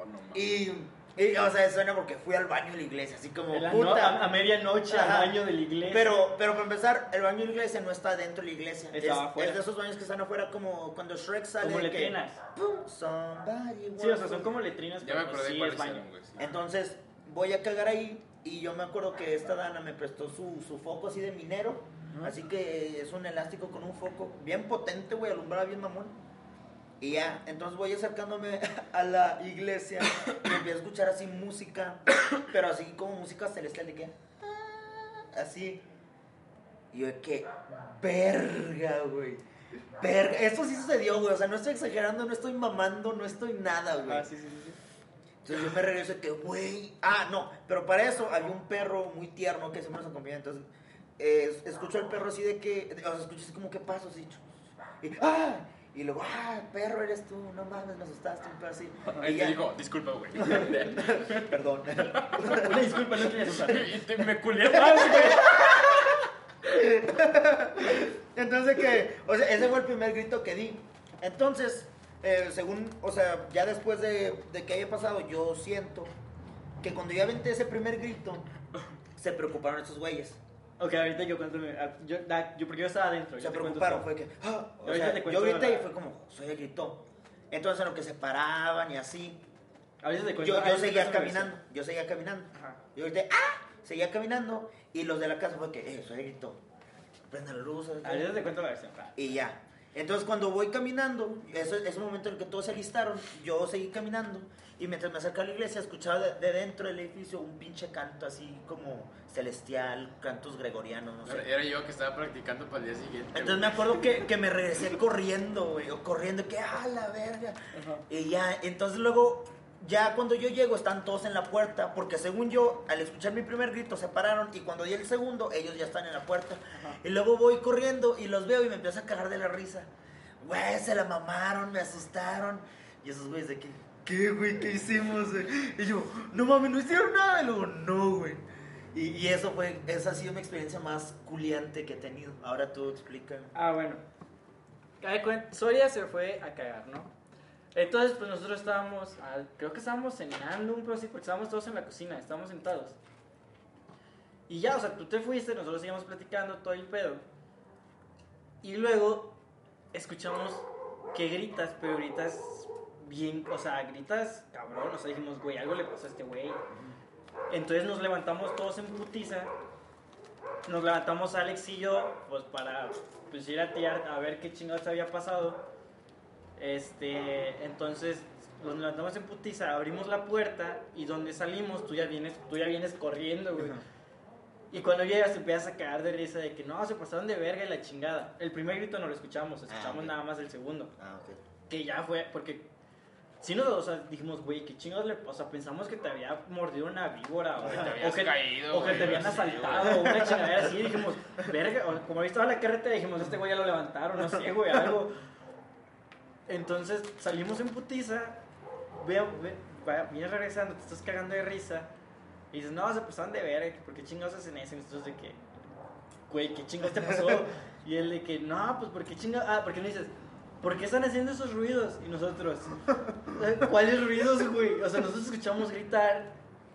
Oh, no. Y, y, o sea, suena porque fui al baño de la iglesia, así como, puta. no- a, a medianoche Ajá. al baño de la iglesia. Pero, pero para empezar, el baño de la iglesia no está dentro de la iglesia. Es, es de esos baños que están afuera como cuando Shrek sale. como de que, letrinas. "Pum, somebody Sí, o sea, son como letrinas, Ya me acordé sí es baño. güey. sí. Entonces, voy a cagar ahí y yo me acuerdo que esta Dana me prestó su, su foco así de minero. Así que es un elástico con un foco bien potente, güey, alumbraba bien mamón. Y ya, entonces voy acercándome a la iglesia y empiezo a escuchar así música, pero así como música celestial de que... ah, Así. Y yo de que... Verga, güey. Verga. Esto sí sucedió, güey. O sea, no estoy exagerando, no estoy mamando, no estoy nada, güey. Ah, sí, sí, sí. Entonces yo me regreso de que, güey. Ah, no, pero para eso había un perro muy tierno que siempre nos acompañaba. Entonces, eh, escucho al perro así de que, o sea, escucho así como que pasos y, y, ¡ah! Y luego, ah, perro eres tú, no mames, me asustaste, un perro así. Y te dijo, disculpa, güey. perdón. Una disculpa, no quería asustar. me culé más, güey. Entonces que, o sea, ese fue el primer grito que di. Entonces, eh, según, o sea, ya después de, de que haya pasado, yo siento que cuando yo aventé ese primer grito, se preocuparon estos güeyes. Ok, ahorita yo cuento. Yo, da- yo, porque yo estaba adentro. yo Se preocuparon, fue que, ah, o sea, te yo grité y la- fue como, soy el gritó. Entonces en lo que se paraban y así, Ahorita te yo, cuento. yo ahorita te seguía caminando, yo seguía caminando. Ajá. Yo grité, ¡ah! Seguía caminando y los de la casa fue que, eh, soy el gritó. Prende la luz. Ahorita te cuento la versión. Y ya. Entonces cuando voy caminando, ese es el momento en el que todos se alistaron, yo seguí caminando y mientras me acercaba a la iglesia escuchaba de, de dentro del edificio un pinche canto así como celestial, cantos gregorianos, no sé. Era yo que estaba practicando para el día siguiente. Entonces me acuerdo que, que me regresé corriendo, güey, o corriendo, que ah, la verga. Y ya, entonces luego, ya cuando yo llego, están todos en la puerta, porque según yo, al escuchar mi primer grito, se pararon, y cuando di el segundo, ellos ya están en la puerta. Ajá. Y luego voy corriendo y los veo y me empiezo a cagar de la risa. Güey, se la mamaron, me asustaron. Y esos güeyes de que, ¿qué, güey? ¿Qué hicimos, güey? Y yo, no mames, no hicieron nada. Y luego, no, güey. Y, y eso fue, esa ha sido mi experiencia más culiante que he tenido. Ahora tú explica. Ah, bueno. Soria se fue a cagar, ¿no? Entonces, pues nosotros estábamos, creo que estábamos cenando un poco porque estábamos todos en la cocina, estábamos sentados. Y ya, o sea, tú te fuiste, nosotros seguimos platicando todo el pedo. Y luego escuchamos que gritas, pero gritas bien, o sea, gritas cabrón, o sea, dijimos, güey, algo le pasó a este güey. Entonces nos levantamos todos en putiza. Nos levantamos Alex y yo, pues para pues, ir a tirar a ver qué chingados había pasado. Este, entonces nos levantamos en putiza, abrimos la puerta y donde salimos tú ya vienes, tú ya vienes corriendo, güey. Y cuando llegas te empiezas a cagar de risa de que no, se pasaron de verga y la chingada. El primer grito no lo escuchamos, escuchamos ok. nada más el segundo. Ah, ok. Que ya fue, porque si nos, o sea, dijimos, güey, qué chingados le, o sea, pensamos que te había mordido una víbora o, te o habías que, caído, o que güey, te habían asaltado o una chingadera así. Dijimos, verga, o como había estado en la carretera, dijimos, este güey ya lo levantaron, no sé, güey, algo. Entonces salimos en putiza, veo, ve- vienes regresando, te estás cagando de risa. Y dices, no, se pasaron de ver, ¿por qué chingados hacen eso? Y nosotros de que, güey, ¿qué chingados te pasó? Y él de que, no, pues, ¿por qué chingados? Ah, porque no dices, ¿por qué están haciendo esos ruidos? Y nosotros, ¿cuáles ruidos, güey? O sea, nosotros escuchamos gritar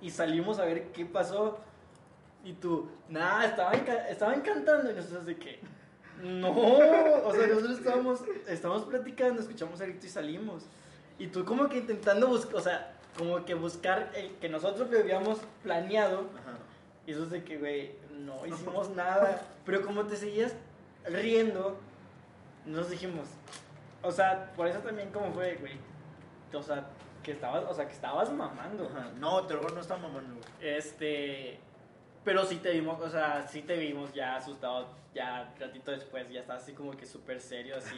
y salimos a ver qué pasó. Y tú, nada, estaban, estaban cantando. Y nosotros de que, no. O sea, nosotros estábamos, estábamos platicando, escuchamos el grito y salimos. Y tú como que intentando buscar, o sea, como que buscar el que nosotros lo habíamos planeado. Ajá. Y eso es de que, güey, no hicimos nada. Pero como te seguías riendo, nos dijimos, o sea, por eso también como fue, güey. O sea, que estabas, o sea, que estabas mamando. Ajá. No, te lo juro, no está mamando, güey. Este, pero sí te vimos, o sea, sí te vimos ya asustado, ya ratito después, ya estás así como que súper serio, así,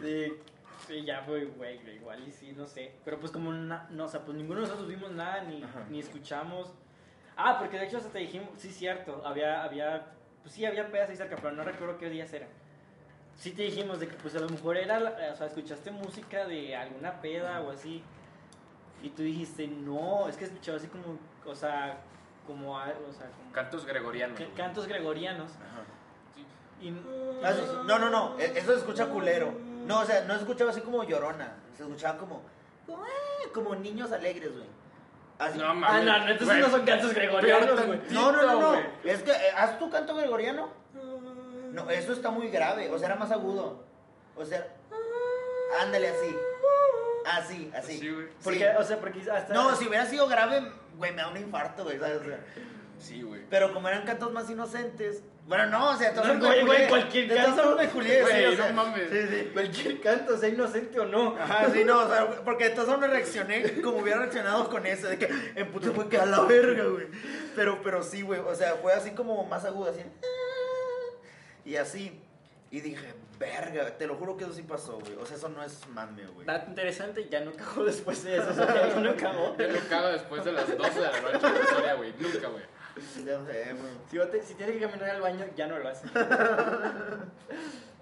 de, sí, ya fue, güey, igual y sí, no sé, pero pues como, na- no, o sea, pues ninguno de nosotros vimos nada, ni, Ajá. ni escuchamos, ah, porque de hecho hasta te dijimos, sí, cierto, había, había, pues sí, había pedas ahí cerca, pero no recuerdo qué días eran. Sí te dijimos de que pues a lo mejor era, o sea, escuchaste música de alguna peda o así. Y tú dijiste, no, es que escuchaba así como, o sea, como, a- o sea, como Cantos gregorianos. cantos gregorianos. Ajá. Y, Ah, sí. No, no, no, e- eso se escucha culero. No, o sea, no se escuchaba así como llorona. Se escuchaba como, como, como niños alegres, güey. Así. No, ah, mames. no, no, entonces no son cantos gregorianos, güey. No, no, no. Es que, eh, ¿haz tu canto gregoriano? No, eso está muy grave. O sea, era más agudo. O sea, ándale así. Así, así. Sí, güey. Porque, Sí. o sea, porque hasta... No, si hubiera sido grave, güey, me da un infarto, güey, ¿sabes? O sea, Sí, güey. pero como eran cantos más inocentes. Bueno, no, o sea, todos No, son güey, güey, cualquier De todos canto. de sí, Güey, o sea, no mames. Sí, sí. Cualquier canto, sea inocente o no. Ajá, sí, no, o sea, porque de todos modos reaccioné como hubiera reaccionado con eso, de que en puto fue que a la verga, güey. Pero, pero sí, güey, o sea, fue así como más agudo, así. Y así. Y dije, verga, te lo juro que eso sí pasó, güey. O sea, eso no es mame, güey. Dato interesante, ya no cagó después de eso, o sea, ya no cagó. Yo no cago después de las 12 de la noche historia, güey. Nunca, güey. Ya sé, güey. Si, te- si tiene que caminar al baño, ya no lo hace.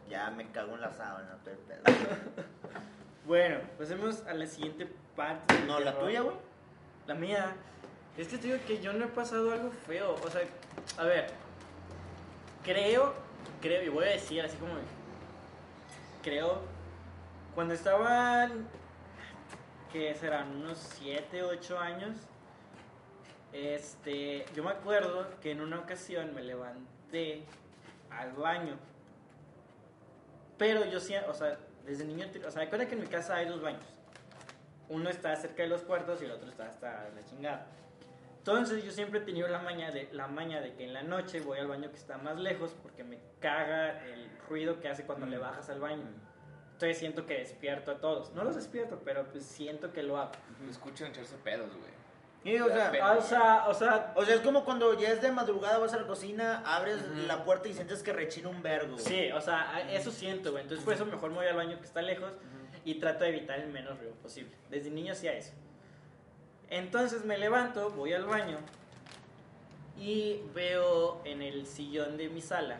Ya me cago en la sábana, todo el pedo. Bueno, pasemos a la siguiente parte. No, la tuya, güey. La mía. Es que te digo que yo no he pasado algo feo. O sea, a ver. Creo, creo, y voy a decir así como. Creo. Cuando estaban. que serán? Unos 7, 8 años. Este. Yo me acuerdo que en una ocasión me levanté al baño. Pero yo sí, o sea, desde niño, o sea, recuerda que en mi casa hay dos baños. Uno está cerca de los cuartos y el otro está hasta la chingada. Entonces yo siempre he tenido la maña, de, la maña de que en la noche voy al baño que está más lejos porque me caga el ruido que hace cuando le bajas al baño. Entonces siento que despierto a todos. No los despierto, pero pues siento que lo hago. Me escuchan echarse pedos, güey. Sí, o sea, Ah, o sea, o sea, o sea, es como cuando ya es de madrugada, vas a la cocina, abres Ujú. la puerta y sientes que rechina un vergo. sí, o sea, a- eso siento, güey. Entonces por eso mejor me voy al baño que está lejos y trato de evitar el menos ruido posible. Desde niño hacía eso. Entonces me levanto, voy al baño y veo en el sillón de mi sala,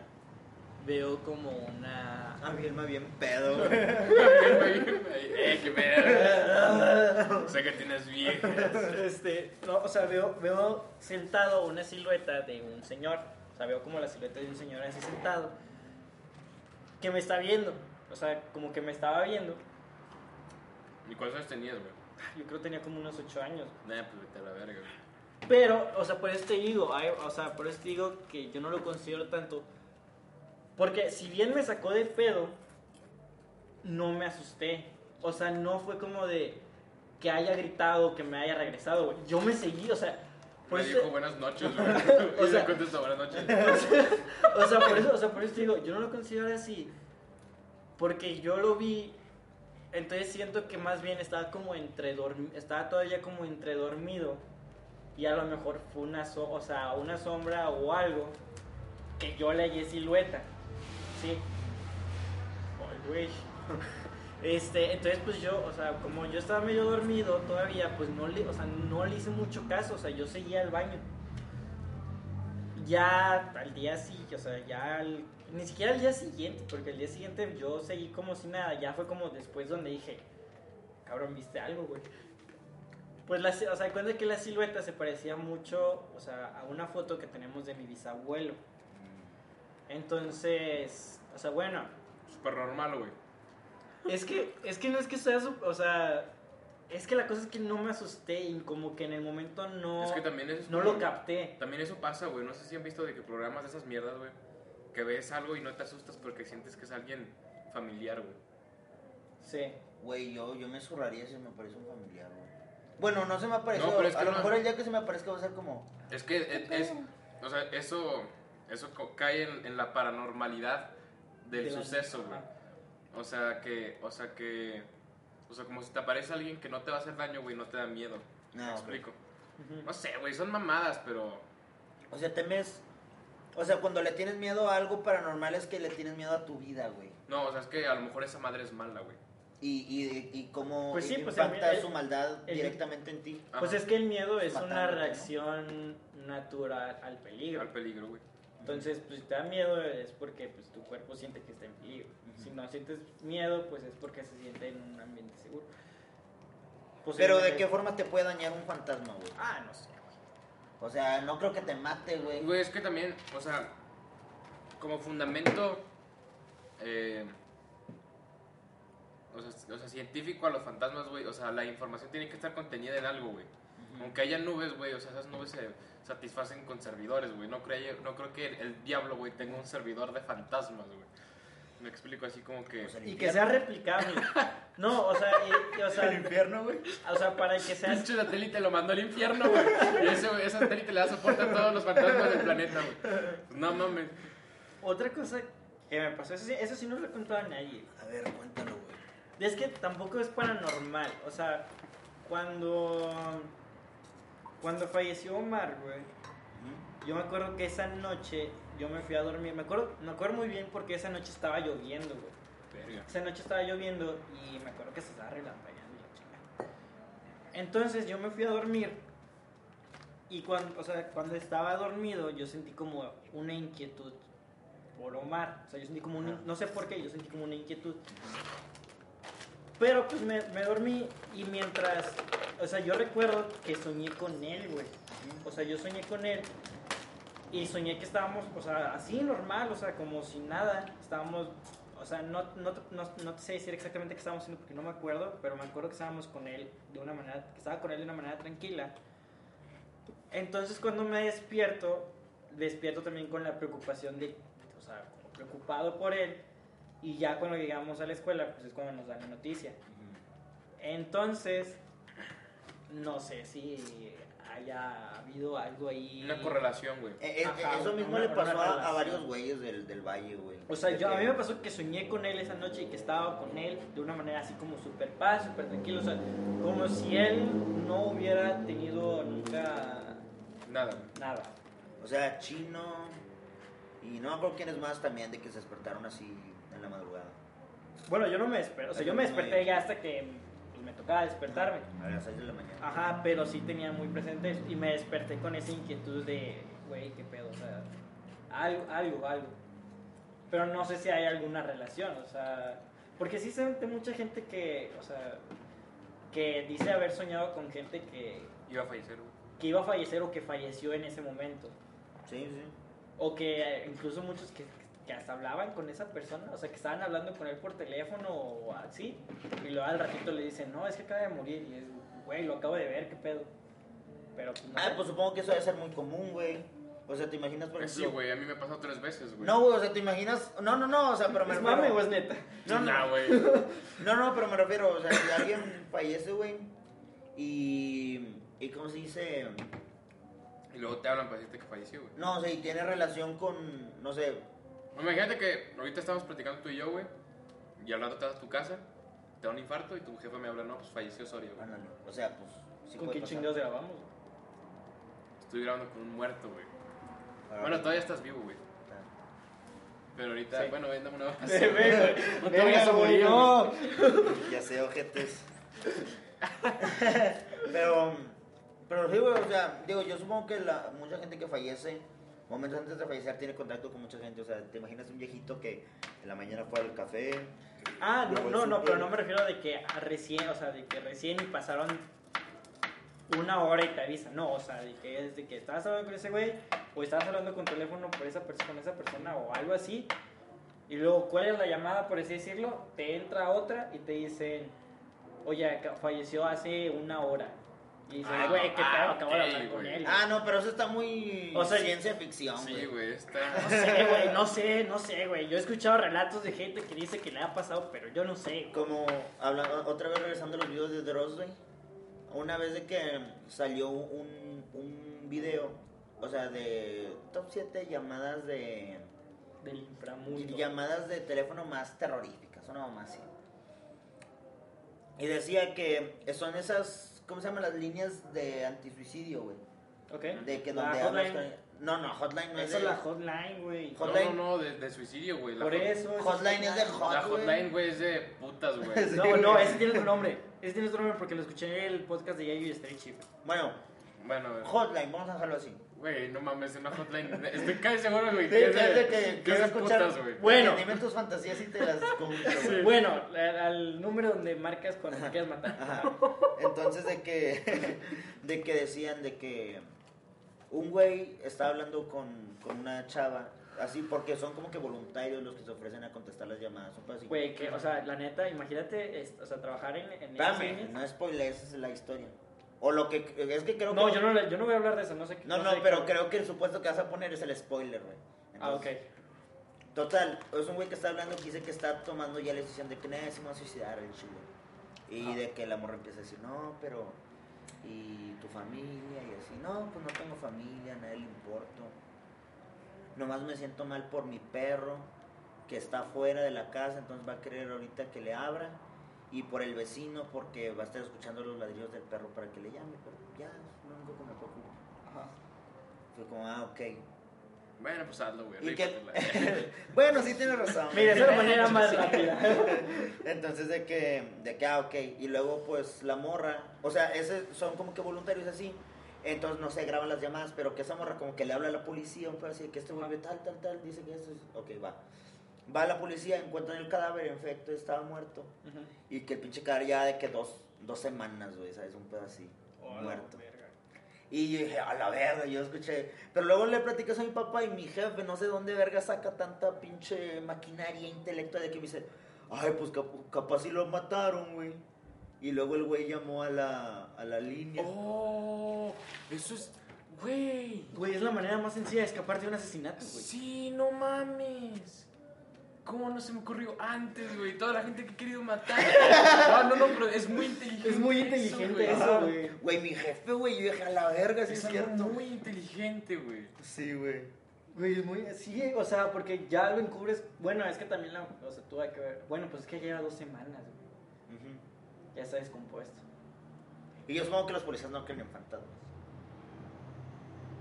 veo como una... A mí me bien pedo, eh, qué pedo. sé que tienes viejas. Este, no, o sea, veo, veo sentado una silueta de un señor, o sea, veo como la silueta de un señor así sentado, que me está viendo, o sea, como que me estaba viendo. ¿Y cuántos años tenías, güey? Yo creo que tenía como unos 8 años. Nah, pues vete a la verga. Pero, o sea, por eso te digo, ay, o sea, por eso te digo que yo no lo considero tanto. Porque si bien me sacó de pedo, no me asusté. O sea, no fue como de que haya gritado, que me haya regresado, güey. Yo me seguí, o sea, por Me eso, dijo buenas noches, güey. O Y sea- contestó buenas noches. o sea, por eso, o sea, por eso te digo, yo no lo considero así. Porque yo lo vi, entonces siento que más bien estaba como entre estaba todavía como entre dormido. Y a lo mejor fue una, so- o sea, una sombra o algo que yo le hallé silueta. Sí. Ay, güey. Este, entonces pues yo, o sea, como yo estaba medio dormido todavía, pues no le, o sea, no le hice mucho caso, o sea, yo seguía al baño. Ya al día sí, o sea, ya al Ni siquiera al día siguiente, porque el día siguiente yo seguí como si nada. Ya fue como después donde dije, cabrón, ¿viste algo, güey? Pues, la, o sea, cuenta que la silueta se parecía mucho, o sea, a una foto que tenemos de mi bisabuelo. Entonces, o sea, bueno, Súper normal, güey. es que, es que no es que sea, o sea, es que la cosa es que no me asusté y como que en el momento no, Es que también es no lo capté. También eso pasa, güey. No sé si han visto de que programas de esas mierdas, güey. Que ves algo y no te asustas porque sientes que es alguien familiar, güey. Sí. Güey, yo, yo me zurraría si me aparece un familiar, güey. Bueno, no se me apareció. No, pero es que a lo no- mejor el día que se me aparezca va a ser como. Es que es, es- o sea, eso, eso cae en, en la paranormalidad del De suceso, güey. O sea que, o sea que, o sea como si te aparece alguien que no te va a hacer daño, güey, no te da miedo. ¿Me No, explico? Ujú. No sé, güey, son mamadas, pero O sea, temes. O sea, cuando le tienes miedo a algo paranormal es que le tienes miedo a tu vida, güey. no, o sea, es que a lo mejor esa madre es mala, güey. Y, y, y cómo Pues sí, pues impacta el- su maldad el- directamente en ti. Pues Ajá. es que el miedo es una reacción natural al peligro. al peligro, güey. Entonces, pues si te da miedo es porque pues, tu cuerpo siente que está en peligro. Si no sientes miedo, pues es porque se siente en un ambiente seguro. Pero de qué forma te puede dañar un fantasma, güey. Ah, no sé. O sea, no creo que te mate, güey. Güey, es que también, o sea, como fundamento, eh, o, sea, o sea, científico a los fantasmas, güey, o sea, la información tiene que estar contenida en algo, güey. Aunque haya nubes, güey, o sea, esas nubes se satisfacen con servidores, güey. No, creo- no creo que el, el diablo, güey, tenga un servidor de fantasmas, güey. Me explico así como que... Pues Y que sea replicable. No, o sea, y- y, o sea, El infierno, güey. o sea, para que sea Pinche satélite lo mandó al infierno, güey. Y ese, ese satélite le da soporte a todos los fantasmas del planeta, güey. Pues no mames. otra cosa que me pasó, eso sí, eso sí no lo he contado a nadie. A ver, cuéntalo, güey. Es que tampoco es paranormal. O sea, cuando. Cuando falleció Omar, güey. Yo me acuerdo que esa noche yo me fui a dormir. Me acuerdo, me acuerdo muy bien porque esa noche estaba lloviendo, güey. Verga. Esa noche estaba lloviendo y me acuerdo que se estaba relampagueando la chingada. Entonces yo me fui a dormir. Y cuando, o sea, cuando estaba dormido, yo sentí como una inquietud por Omar. O sea, yo sentí como una, no sé por qué, yo sentí como una inquietud. Pero pues me, me dormí y mientras, o sea, yo recuerdo que soñé con él, güey. O sea, yo soñé con él y soñé que estábamos, o sea, así normal, o sea, como sin nada. Estábamos, o sea, no, no, no, no te sé decir exactamente qué estábamos haciendo porque no me acuerdo, pero me acuerdo que estábamos con él de una manera, que estaba con él de una manera tranquila. Entonces cuando me despierto, despierto también con la preocupación de, o sea, como preocupado por él. Y ya cuando llegamos a la escuela, pues es cuando nos dan la noticia. Entonces, no sé si haya habido algo ahí. Una correlación, güey. Eh, eh, Ajá, eso mismo una- le pasó una a, a varios güeyes del, del valle, güey. O sea, yo, a mí me pasó que soñé con él esa noche y que estaba con él de una manera así como súper paz, súper tranquilo. O sea, como si él no hubiera tenido nunca Nada, nada. O sea, chino. Y no me acuerdo quiénes más también de que se despertaron así en la madrugada. Bueno, yo no me desperté. O sea, yo me desperté ya hasta que tocaba despertarme. A las 6 de la mañana. Ajá, pero sí tenía muy presente eso. Y me desperté con esa inquietud de, güey, qué pedo, o sea, algo, algo, algo. Pero no sé si hay alguna relación, o sea, porque sí sé de mucha gente que, o sea, que dice haber soñado con gente que, Iba a fallecer, güey. que iba a fallecer o que falleció en ese momento. Sí, sí. O que eh, incluso muchos que, que hasta hablaban con esa persona, o sea, que estaban hablando con él por teléfono o así, y luego al ratito le dicen, no, es que acaba de morir, y es, güey, lo acabo de ver, qué pedo. Pero pues no Ah, sé. pues supongo que eso debe ser muy común, güey. O sea, ¿te imaginas, por Pues sí, ejemplo? güey, a mí me ha pasado tres veces, güey. no, güey, o sea, ¿te imaginas? No, no, no, o sea, pero me ¿Es refiero- mame o es neta? No, no, güey. no, no, pero me refiero, o sea, si alguien fallece, güey, y, y ¿cómo se dice? Y luego te hablan para decirte que falleció, güey. No, o sea, y tiene relación con, no sé, Imagínate que ahorita estamos platicando tú y yo, güey. Y al rato te vas a tu casa, te da un infarto y tu jefe me habla, no, pues falleció Soria, güey. ándale, o sea, pues, sí ¿Con puede qué pasar. chingados grabamos? Estoy grabando con un muerto, güey. Ah, Bueno, todavía estás vivo, güey. ah. Pero ahorita, Sí. bueno, ven, dame una base. ve, güey. No te Verga, vayas a güey, morir, no. Ya sé, ojetes. pero, pero sí, güey, o sea, digo, yo supongo que la, mucha gente que fallece, momentos antes de fallecer tiene contacto con mucha gente. O sea, te imaginas un viejito que en la mañana fue al café. Ah, no, no, no, pero no me refiero de que recién, o sea, de que recién y pasaron una hora y te avisan. No, o sea, de que es de que estabas hablando con ese güey o estabas hablando con teléfono por esa con esa persona o algo así. Y luego cuelgas la llamada, por así decirlo, te entra otra y te dicen, oye, falleció hace una hora. Y dices, Ah, güey, que ah, acabo de hablar con él. Ah, no, pero eso está muy O sea, ciencia ficción, Sí, güey. está. No sé, güey, no sé, no sé, güey. Yo he escuchado relatos de gente que dice que le ha pasado, pero yo no sé. Como hablando, otra vez regresando a los videos de Dross, güey. Una vez de que salió un, un video, o sea, de top 7 llamadas de Del inframundo. llamadas de teléfono más terroríficas, una mamá así. Y decía que son esas, ¿cómo se llaman las líneas de antisuicidio, güey? Ok. De que donde hotline. No, no, hotline no es Esa es de... la hotline, güey. No, no, no, de, de suicidio, güey. Por hot- eso. es Hotline es de hot- La hotline, güey, es de putas, güey. Sí. No, no, ese tiene otro nombre. Ese tiene otro nombre porque lo escuché en el podcast de Yayo y Street Chip. Bueno, Bueno, hotline, vamos a dejarlo así. Güey, no mames, una hotline. Estoy casi seguro, güey, Sí, que de escuchar. putas, güey. Bueno. Dime tus fantasías y te las comunico, güey. Bueno, al, al número donde marcas cuando te quieras matar. Ajá. Entonces de que de que decían de que un güey estaba hablando con, con una chava, así porque son como que voluntarios los que se ofrecen a contestar las llamadas. Güey, que, o sea, la neta, imagínate, es- o sea, trabajar en, en líneas. no es la historia. O lo que es que creo No, que yo no, le- yo no voy a hablar de eso, no sé qué. No, no, sé pero qué- creo que el supuesto que vas a poner es el spoiler, güey. Ah, ok. Total, es un güey que está hablando que dice que está tomando ya la decisión de que nadie se va a suicidar el chile. Y de que la morra empieza a decir, no, pero. ¿Y tu familia? Y así, no, pues no tengo familia, a nadie le importo. Nomás me siento mal por mi perro, que está fuera de la casa, entonces va a querer ahorita que le abra. Y por el vecino, porque va a estar escuchando los ladrillos del perro para que le llame, pero ya, es lo único que me preocupa. Ajá. Fue como, ah, ok. Bueno, pues hazlo, güey. Y que- bueno, sí tienes razón. Mira, esa es la manera más rápida. Entonces de que, de que, ah, ok. Y luego pues la morra, o sea, ese son como que voluntarios así. Entonces no se graban las llamadas, pero que esa morra como que le habla a la policía, un pedo así, que este güey ve tal, tal, tal, dice que eso es, ok, va. Va a la policía, encuentran el cadáver, en efecto estaba muerto. Y que el pinche cadáver ya de que dos, dos semanas, güey, ¿sabes? Un pedo así, Oh, muerto. Y yo dije, a la verga, yo escuché. Pero luego le platicas a mi papá y mi jefe, no sé dónde verga saca tanta pinche maquinaria intelectual de que me dice, ay, pues cap- capaz si lo mataron, güey. Y luego el güey llamó a la, a la línea. Oh, eso es. Güey. Güey, es la manera más sencilla de escapar de un asesinato, güey. Sí, no mames. ¿Cómo no se me ocurrió antes, güey? Toda la gente que he querido matar. No, no, no, pero es muy inteligente. Es muy inteligente eso, güey. güey. Mi jefe, güey, yo dije, a la verga, sí Es es, algo cierto. muy inteligente, güey. Sí, güey. Güey, es muy. Sí, o sea, porque ya lo encubres. Bueno, es que también la. O sea, tuve que ver. Bueno, pues es que lleva dos semanas, güey. Ya está descompuesto. Y yo supongo que los policías no creen en fantasmas.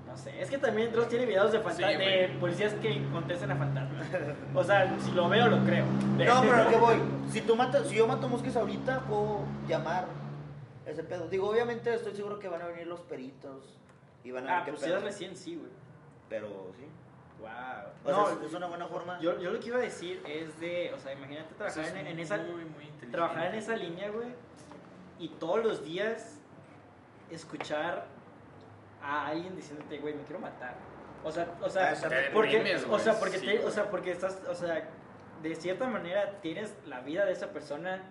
No sé, es que también Dross tiene videos de, Sí, de policías que contestan a fantasmas. O sea, si lo veo, lo creo. No, pero ¿a qué voy? Si, tú matas, si yo mato mosques ahorita, puedo llamar ese pedo. Digo, obviamente estoy seguro que van a venir los peritos y van a ver Ah, qué pues pedo. recién, sí, güey. Pero sí. Wow. O No, sea, es, una buena forma. yo, yo lo que iba a decir es de. O sea, imagínate trabajar es en, en esa. Muy, muy inteligente. Trabajar en esa línea, güey. Y todos los días escuchar a alguien diciéndote, güey, me quiero matar. O sea, o Ah, sea, Te porque, deprimes, o sea, porque, Sí, te- o sea, porque estás, o sea, de cierta manera tienes la vida de esa persona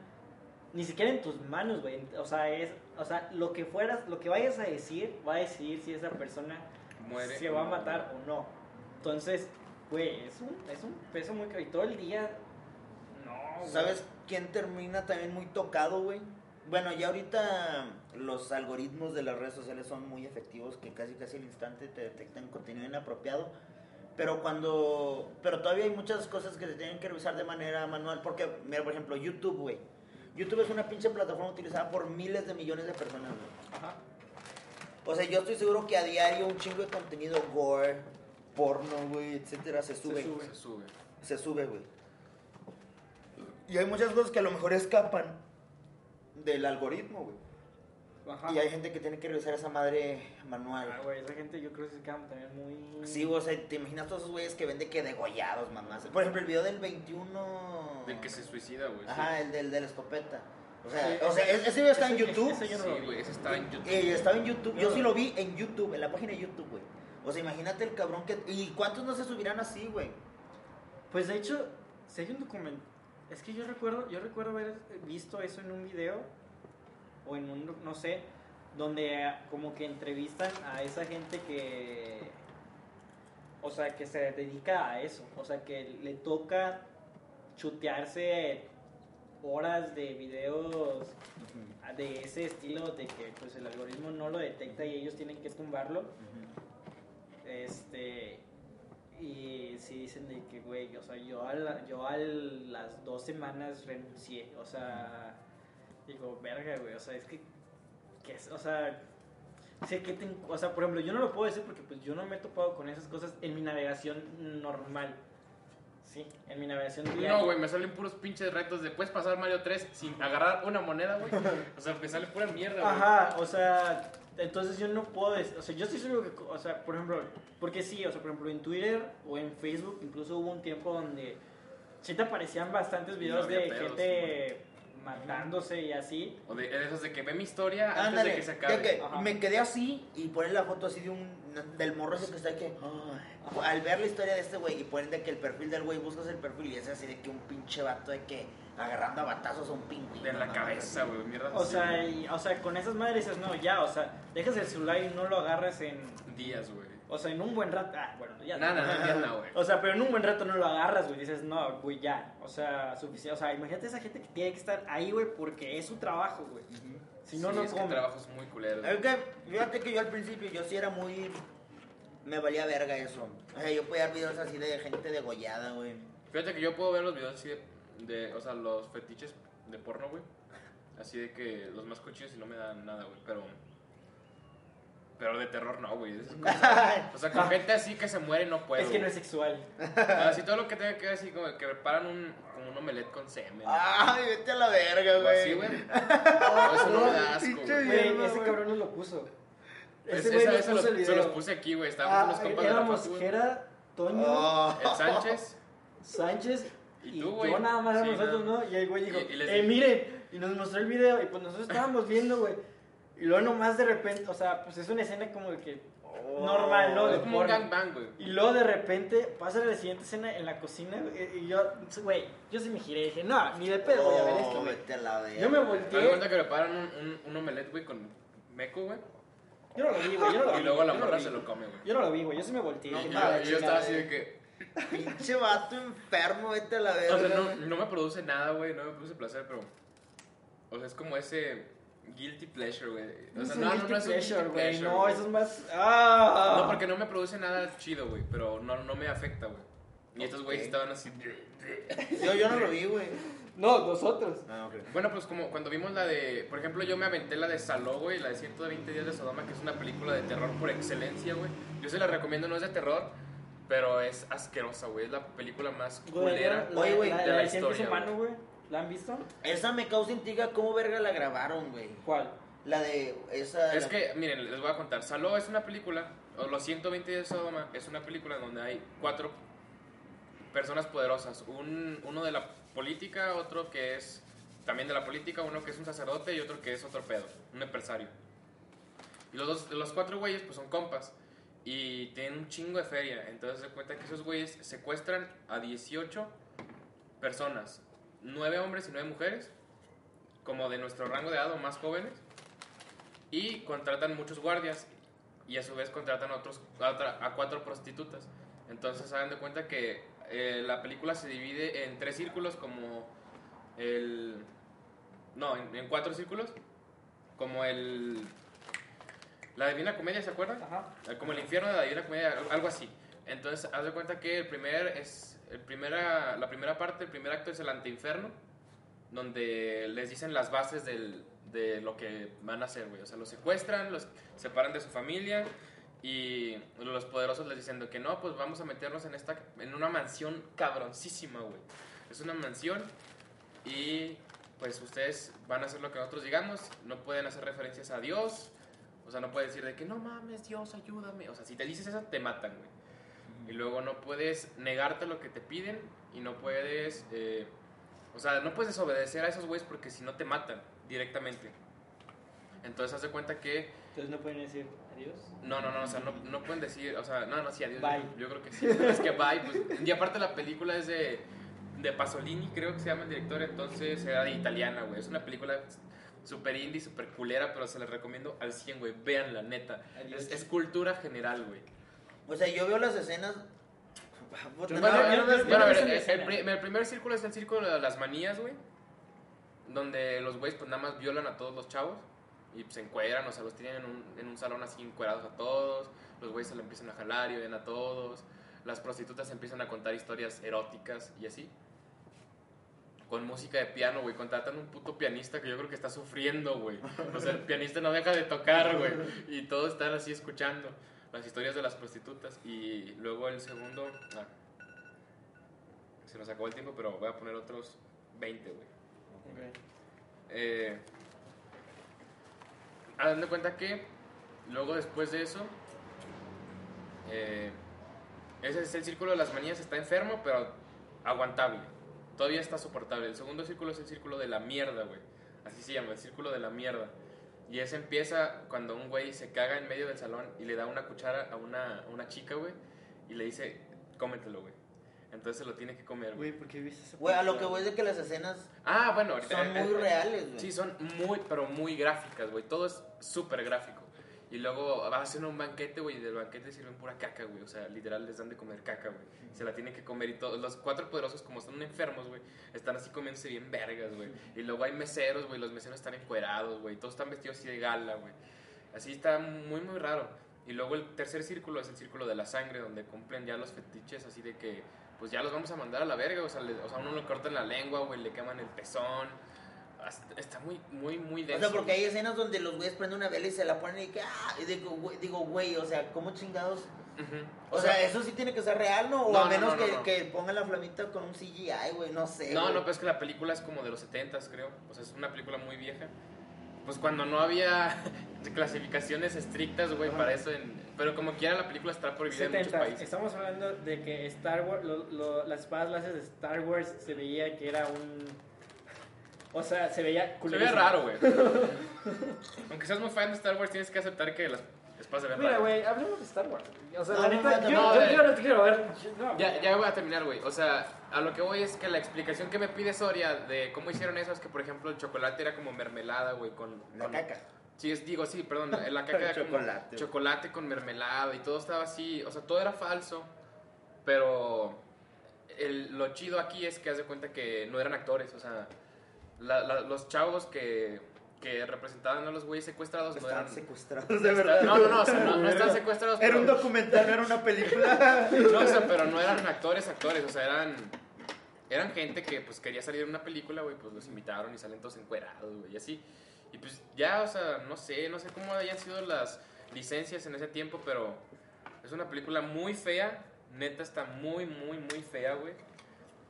ni siquiera en tus manos, güey. O sea, es, o sea, lo que fueras, lo que vayas a decir, va a decidir si esa persona Muere. se va a matar o no. Entonces, güey, es un, es un peso muy caro. Y todo el día, no, güey. ¿Sabes quién termina también muy tocado, güey? Bueno, ya ahorita los algoritmos de las redes sociales son muy efectivos, que casi casi al instante te detectan contenido inapropiado. Pero cuando. Pero todavía hay muchas cosas que se tienen que revisar de manera manual. Porque, mira, por ejemplo, YouTube, güey. YouTube es una pinche plataforma utilizada por miles de millones de personas, güey. Ajá. O sea, yo estoy seguro que a diario un chingo de contenido gore, porno, güey, etcétera, se sube. sube. Se sube. Se sube, güey. Y hay muchas cosas que a lo mejor escapan del algoritmo, güey. Ajá. Y hay gente que tiene que revisar esa madre manual. Ah, güey, esa gente yo creo que se quedan también muy... Sí, o sea, te imaginas todos esos güeyes que venden que degollados, mamás. Por ejemplo, el video del 21. Del que se suicida, güey. sí. Ajá, el del de la escopeta. O sea, Sí, o sea, ese- video está en YouTube. ese yo no Sí, lo vi. güey, ese estaba en YouTube. Eh, estaba en YouTube. Yo sí lo vi en YouTube, en la página de YouTube, güey. O sea, imagínate el cabrón que. ¿Y cuántos no se subirán así, güey? Pues de hecho, si hay un documento... Es que yo recuerdo, yo recuerdo haber visto eso en un video, o en un, no sé, donde como que entrevistan a esa gente que... O sea, que se dedica a eso. O sea, que le toca chutearse horas de videos de ese estilo de que pues el algoritmo no lo detecta y ellos tienen que tumbarlo. Este y si dicen de que güey, o sea, yo a, la- yo a las dos semanas renuncié, o sea, digo, verga, güey, o sea, es que, que es- o sea, sé que ten- o sea, por ejemplo, yo no lo puedo decir porque pues yo no me he topado con esas cosas en mi navegación normal. Sí, en mi navegación diaria. No, güey, me salen puros pinches retos de puedes pasar Mario 3 sin agarrar una moneda, güey. O sea, me sale pura mierda, güey. Ajá, o sea, entonces yo no puedo decir, o sea, yo estoy seguro que, o sea, por ejemplo, porque sí, o sea, por ejemplo, en Twitter o en Facebook incluso hubo un tiempo donde sí te aparecían bastantes videos No de pedos, gente matándose y así. O de, de esos de que ve mi historia antes Ándale, de que se acabe. que me quedé así y ponen la foto así de un del morro ese que está aquí. Al ver la historia de este güey y ponen de que el perfil del güey buscas el perfil y es así de que un pinche vato de que agarrando a batazos a un pingüino. De la cabeza, güey, mierda. O sea, y- o sea, con esas madres dices, no, ya, o sea, dejas el celular y no lo agarras en, Días, güey. O sea, en un buen rato, ah, bueno, ya. Nada, nada, nada, güey. O sea, pero en un buen rato no lo agarras, güey. Dices, no, güey, ya. O sea, suficiente. O sea, imagínate esa gente que tiene que estar ahí, güey, porque es su trabajo, güey. Si no, Sí, no es que come. trabajos muy culeros. Es que, fíjate que yo al principio yo sí era muy. Me valía verga eso. O sea, yo podía ver videos así de gente degollada, güey. Fíjate que yo puedo ver los videos así de, de- o sea, los fetiches de porno, güey. Así de que los más cochinos y no me dan nada, güey, pero... Pero de terror no, güey. O sea, con gente así que se muere no puedo. es que no es sexual. Así todo lo que tenga que ver así como que preparan un, como un omelette con semen. Ay, vete a la verga, güey. así, güey. No, eso no me da asco, güey. Ese cabrón nos lo puso. Es- Ese güey esa- nos esa puso los- se los puse aquí, güey. Estábamos Ah, unos compas de la. Jera, Toño, Oh. El Sánchez. Sánchez Y y, tú, güey. yo nada más a Sí, nosotros, nada. ¿no? Y el güey dijo, Y- y les eh, dije- miren, y nos mostró el video, y pues nosotros estábamos viendo, güey. Y luego nomás de repente, o sea, pues es una escena como de que normal, ¿no? De Es como un porno. gangbang, güey. Y luego de repente pasa la siguiente escena en la cocina güey, y yo, güey, yo sí me giré y dije, no, ni de pedo voy a ver esto, Oh, güey. Yo me Te das volteé, cuenta que preparan un, un, un omelette, güey, con meco, güey. yo no lo vi, güey, yo no lo vi. Y luego la morra se lo come, güey. Yo no lo vi, güey, yo sí me volteé. No, y yo, estaba así de que. Pinche vato enfermo, vete a la verga. O sea, no, güey. no me produce nada, güey. No me produce placer, pero. O sea, es como ese guilty pleasure, güey. O sea, no, no, no es un pleasure, guilty güey, pleasure. No, güey. eso es más. ¡Ah! No, porque no me produce nada chido, güey. Pero no, no me afecta, güey. Y estos güeyes Ok. estaban así. Yo, yo no lo vi, güey. No, nosotros. Ah, ok. Bueno, pues como cuando vimos la de. Por ejemplo, yo me aventé la de Saló, güey. La de 120 días de Sodoma, que es una película de terror por excelencia, güey. Yo se la recomiendo, no es de terror. Pero es asquerosa, güey. Es la película más culera. La, Oye, güey, la, de la la ciento es historia, humano, güey. ¿La han visto? Esa me causa intriga cómo verga la grabaron, güey. ¿Cuál? La de esa. Es la- que, miren, les voy a contar. Saló es una película, o Los 120 días de Sodoma es una película donde hay cuatro personas poderosas. Un, uno de la política, otro que es también de la política, uno que es un sacerdote y otro que es otro pedo, un empresario. Y los, dos, los cuatro güeyes pues son compas y tienen un chingo de feria. Entonces se cuenta que esos güeyes secuestran a 18 personas, 9 hombres y 9 mujeres, como de nuestro rango de edad o más jóvenes y contratan muchos guardias y a su vez contratan a, otros, a, otra- a cuatro prostitutas. Entonces hagan de cuenta que eh, la película se divide en tres círculos como el... No, en, en cuatro círculos. Como el... La Divina Comedia, ¿se acuerdan? Ajá. Como el infierno de la Divina Comedia, al- algo así. Entonces, haz de cuenta que el primer es el primera, la primera parte, el primer acto es el anteinferno, donde les dicen las bases del, de lo que van a hacer, güey. O sea, los secuestran, los separan de su familia y los poderosos les dicen que no, pues vamos a meternos en esta, en una mansión cabroncísima, güey. Es una mansión y pues ustedes van a hacer lo que nosotros digamos, no pueden hacer referencias a Dios, o sea, no puedes decir de que no mames, Dios, ayúdame. O sea, si te dices eso, te matan, güey. Y luego no puedes negarte lo que te piden y no puedes, eh, o sea, no puedes desobedecer a esos güeyes porque si no te matan directamente. Entonces, haz de cuenta que Entonces no pueden decir adiós. no, no, no, o sea, no, no pueden decir, o sea, no, no, sí, adiós. Bye. Yo, yo creo que sí. Es que bye, pues. Y aparte la película es de, de Pasolini, creo que se llama el director, entonces era de italiana, güey. Es una película super indie, super culera, pero se la recomiendo al 100, güey. Véanla, neta. Adiós. Es, es cultura general, güey. O sea, yo veo las escenas. El- primer círculo es el círculo de las manías, güey. Donde los güeyes, pues nada más violan a todos los chavos. Y pues, se encueran, o sea, los tienen en un, en un salón así encuerados a todos. Los güeyes se lo empiezan a jalar y ven a todos. Las prostitutas empiezan a contar historias eróticas y así. Con música de piano, güey. Contratan un puto pianista que yo creo que está sufriendo, güey. O sea, el pianista no deja de tocar, güey. Y todos están así escuchando las historias de las prostitutas. Y luego el segundo. ah, se nos acabó el tiempo, pero voy a poner otros 20, güey. Eh, hagan de cuenta que luego después de eso, eh, ese es el círculo de las manías, está enfermo, pero aguantable. Todavía está soportable. El segundo círculo es el círculo de la mierda, güey. Así se llama, el círculo de la mierda. Y ese empieza cuando un güey se caga en medio del salón y le da una cuchara a una, a una chica, güey, y le dice, cómetelo, güey. Entonces se lo tiene que comer, güey. Güey, ¿por qué viste esa Güey, a lo que voy es de que las escenas Ah, bueno, ahorita- son eh, muy eh, reales, güey. Sí, son muy, pero muy gráficas, güey. Todo es súper gráfico. Y luego vas a un banquete, güey, y del banquete sirven pura caca, güey. O sea, literal les dan de comer caca, güey. Se la tienen que comer y todos. Los cuatro poderosos, como están enfermos, güey, están así comiéndose bien vergas, güey. Y luego hay meseros, güey, los meseros están encuerados, güey. Todos están vestidos así de gala, güey. Así está muy, muy raro. Y luego el tercer círculo es el círculo de la sangre, donde cumplen ya los fetiches así de que, pues ya los vamos a mandar a la verga. O sea, le- o sea uno le cortan la lengua, güey, le queman el pezón. Está muy, muy, muy O denso. sea, porque hay escenas donde los güeyes prenden una vela y se la ponen y que, ah, y digo, güey, digo, güey, o sea, ¿cómo chingados? O, sea, eso sí tiene que ser real, ¿no? O No, a no, menos no, no, que, no. que pongan la flamita con un CGI, güey, no sé. No, güey. no, pero es que la película es como de los 70s, creo. O sea, es una película muy vieja. Pues cuando no había clasificaciones estrictas, güey, para eso. En... Pero como quiera, la película está prohibida en muchos 70. países. Estamos hablando de que Star Wars, lo- lo- las espadas láser de Star Wars se veía que era un. O sea, se veía Se ve culerísimo. raro, güey. Aunque seas muy fan de Star Wars, tienes que aceptar que las espadas se ven Mira, raras. güey, hablemos de Star Wars. O sea, No, la no, neta, no, yo, no, yo, yo no te quiero ver. yo- no. Ya, ya voy a terminar, güey. O sea, a lo que voy es que la explicación que me pide Soria de cómo hicieron eso es que, por ejemplo, el chocolate era como mermelada, güey, con... La con- caca. Sí, es, digo, sí, perdón, la caca era como Chocolate. chocolate con mermelada y todo estaba así, o sea, todo era falso, pero el- lo chido aquí es que haz de cuenta que no eran actores, o sea, la- la- los chavos que, que representaban a los güeyes secuestrados no Estaban eran... secuestrados, de verdad. No, no, no, o sea, no, no están secuestrados. Era pero- un documental, no era una película. no, o sea, pero no eran actores, actores, o sea, eran eran gente que pues quería salir en una película, güey, pues los invitaron y salen todos encuerados, güey, y así. Y pues ya, o sea, no sé, no sé cómo hayan sido las licencias en ese tiempo, pero es una película muy fea, neta está muy, muy, muy fea, güey.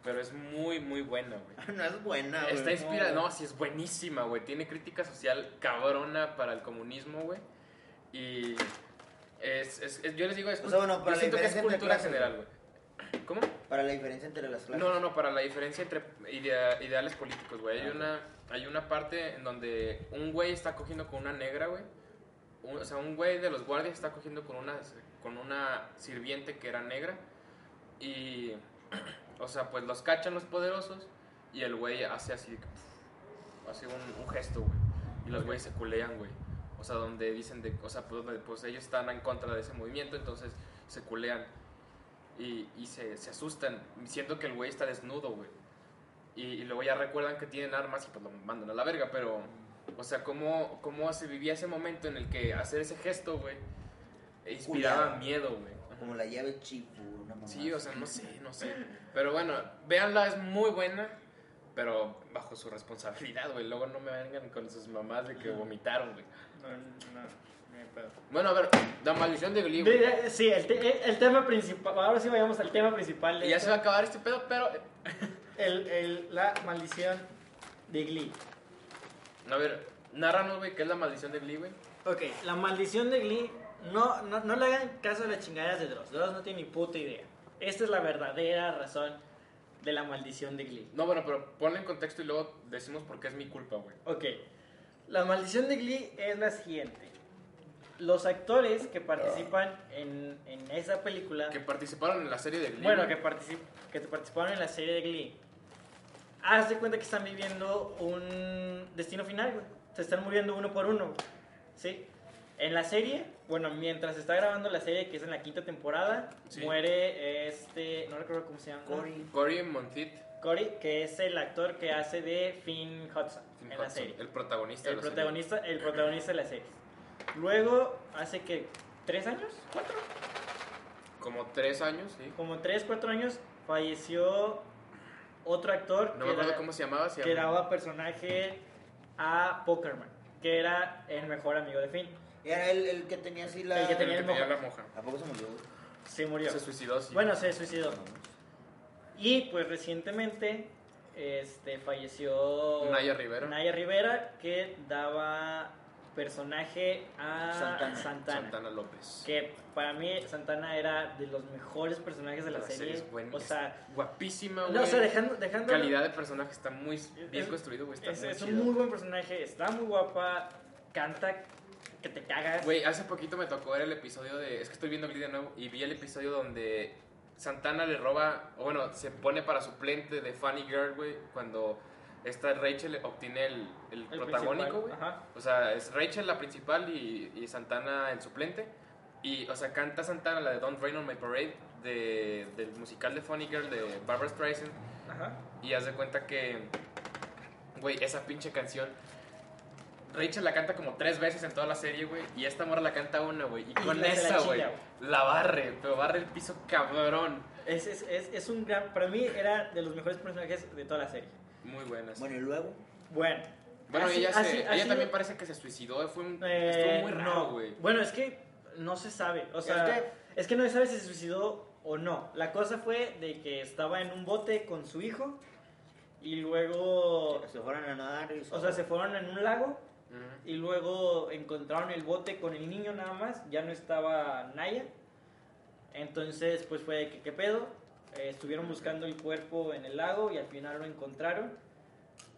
Pero es muy, muy buena, güey. No es buena, güey. Está inspirada, no, sí es buenísima, güey. Tiene crítica social cabrona para el comunismo, güey. Y es, es- es- yo les digo, es, O sea, bueno, para yo la siento que es diferencia entre cultura clases, general, güey. ¿Cómo? Para la diferencia entre las clases. No, no, no, para la diferencia entre idea- ideales políticos, güey. Hay Ah, una, hay una parte en donde un güey está cogiendo con una negra, güey. Un- o sea, un güey de los guardias está cogiendo con una, con una sirviente que era negra. Y, o sea, pues los cachan los poderosos y el güey hace así, hace un, un gesto, güey. Y los güeyes se culean, güey. O sea, donde dicen, de, o sea, pues, donde, pues ellos están en contra de ese movimiento, entonces se culean y, y se, se asustan, siendo que el güey está desnudo, güey. Y, y luego ya recuerdan que tienen armas y pues lo mandan a la verga, pero, o sea, cómo, cómo se vivía ese momento en el que hacer ese gesto, güey, inspiraba Culeado. miedo, güey. Como la llave Chifu, una mamá. Sí, o sea, no sé, no sé. Pero bueno, véanla, es muy buena, pero bajo su responsabilidad, güey. Luego no me vengan con sus mamás de que vomitaron, güey. No, no, no hay pedo. Bueno, a ver, la maldición de Glee, güey. Sí, el, te- el tema principal. Ahora sí vayamos al tema principal. de Y ya esto. se va a acabar este pedo, pero el, el- la maldición de Glee. A ver, narranos, güey, ¿qué es la maldición de Glee, güey? Ok, la maldición de Glee, no, no, no le hagan caso a las chingaderas de Dross. Dross no tiene ni puta idea. Esta es la verdadera razón de la maldición de Glee. No, bueno, pero ponle en contexto y luego decimos por qué es mi culpa, güey. Ok, la maldición de Glee es la siguiente. Los actores que participan en, en esa película... Que participaron en la serie de Glee. Bueno, que, particip- que participaron en la serie de Glee. Haz de cuenta que están viviendo un destino final, güey. Se están muriendo uno por uno. ¿Sí? En la serie, bueno, mientras está grabando la serie, que es en la quinta temporada, Sí. muere este. No recuerdo cómo se llama. Cory. Corey Monteith, Cory, que es el actor que hace de Finn Hudson en la Hudson, serie. el protagonista El de la serie. protagonista, el protagonista de la serie. Luego, hace que. ¿Tres años? ¿Cuatro? Como tres años, sí. como 3, 4 años falleció otro actor No que, me acuerdo cómo se llamaba. Se que daba personaje a Pokerman, que era el mejor amigo de Finn. Era el, el que tenía así la. El que el tenía que el tenía mojo. la moja. ¿A poco se murió? Se murió. Se suicidó, sí. Bueno, se suicidó. Y pues recientemente este, falleció Naya Rivera. Naya Rivera, que daba personaje a Santana. Santana. Santana López. Que para mí Santana era de los mejores personajes de la, serie. es buena, o sea, es guapísima, güey. no, o sea, dejando, dejando Calidad de personaje está muy bien Es- construido, güey. Es, muy es un muy buen personaje, está muy guapa, canta que te cagas. Güey, hace poquito me tocó ver el episodio de. Es que estoy viendo Glee de nuevo y vi el episodio donde Santana le roba. O bueno, se pone para suplente de Funny Girl, güey. Cuando esta Rachel obtiene el, el El protagónico, güey. O sea, es Rachel la principal y, y Santana el suplente. Y, o sea, canta Santana la de Don't Rain on My Parade de, del musical de Funny Girl de Barbara Streisand. Ajá. Y haz de cuenta que, güey, esa pinche canción. Rachel la canta como tres veces en toda la serie, güey. Y esta morra la canta una, güey. Y con esa, güey, la barre. Pero barre el piso cabrón. Es, es, es, es un gran. Para mí era de los mejores personajes de toda la serie. Muy buenas. Bueno, y luego. Bueno. Bueno, así- ella, se- así- ella así- también parece que se suicidó. Fue un, eh, estuvo muy raro, no. güey. Bueno, es que no se sabe. O sea, Es es que no se sabe si se suicidó o no. La cosa fue de que estaba en un bote con su hijo y luego. Se fueron a nadar y O sea, se fueron en un lago. Y luego encontraron el bote con el niño nada más, ya no estaba Naya. Entonces, pues fue de que, ¿qué pedo? Eh, estuvieron buscando el cuerpo en el lago y al final lo encontraron.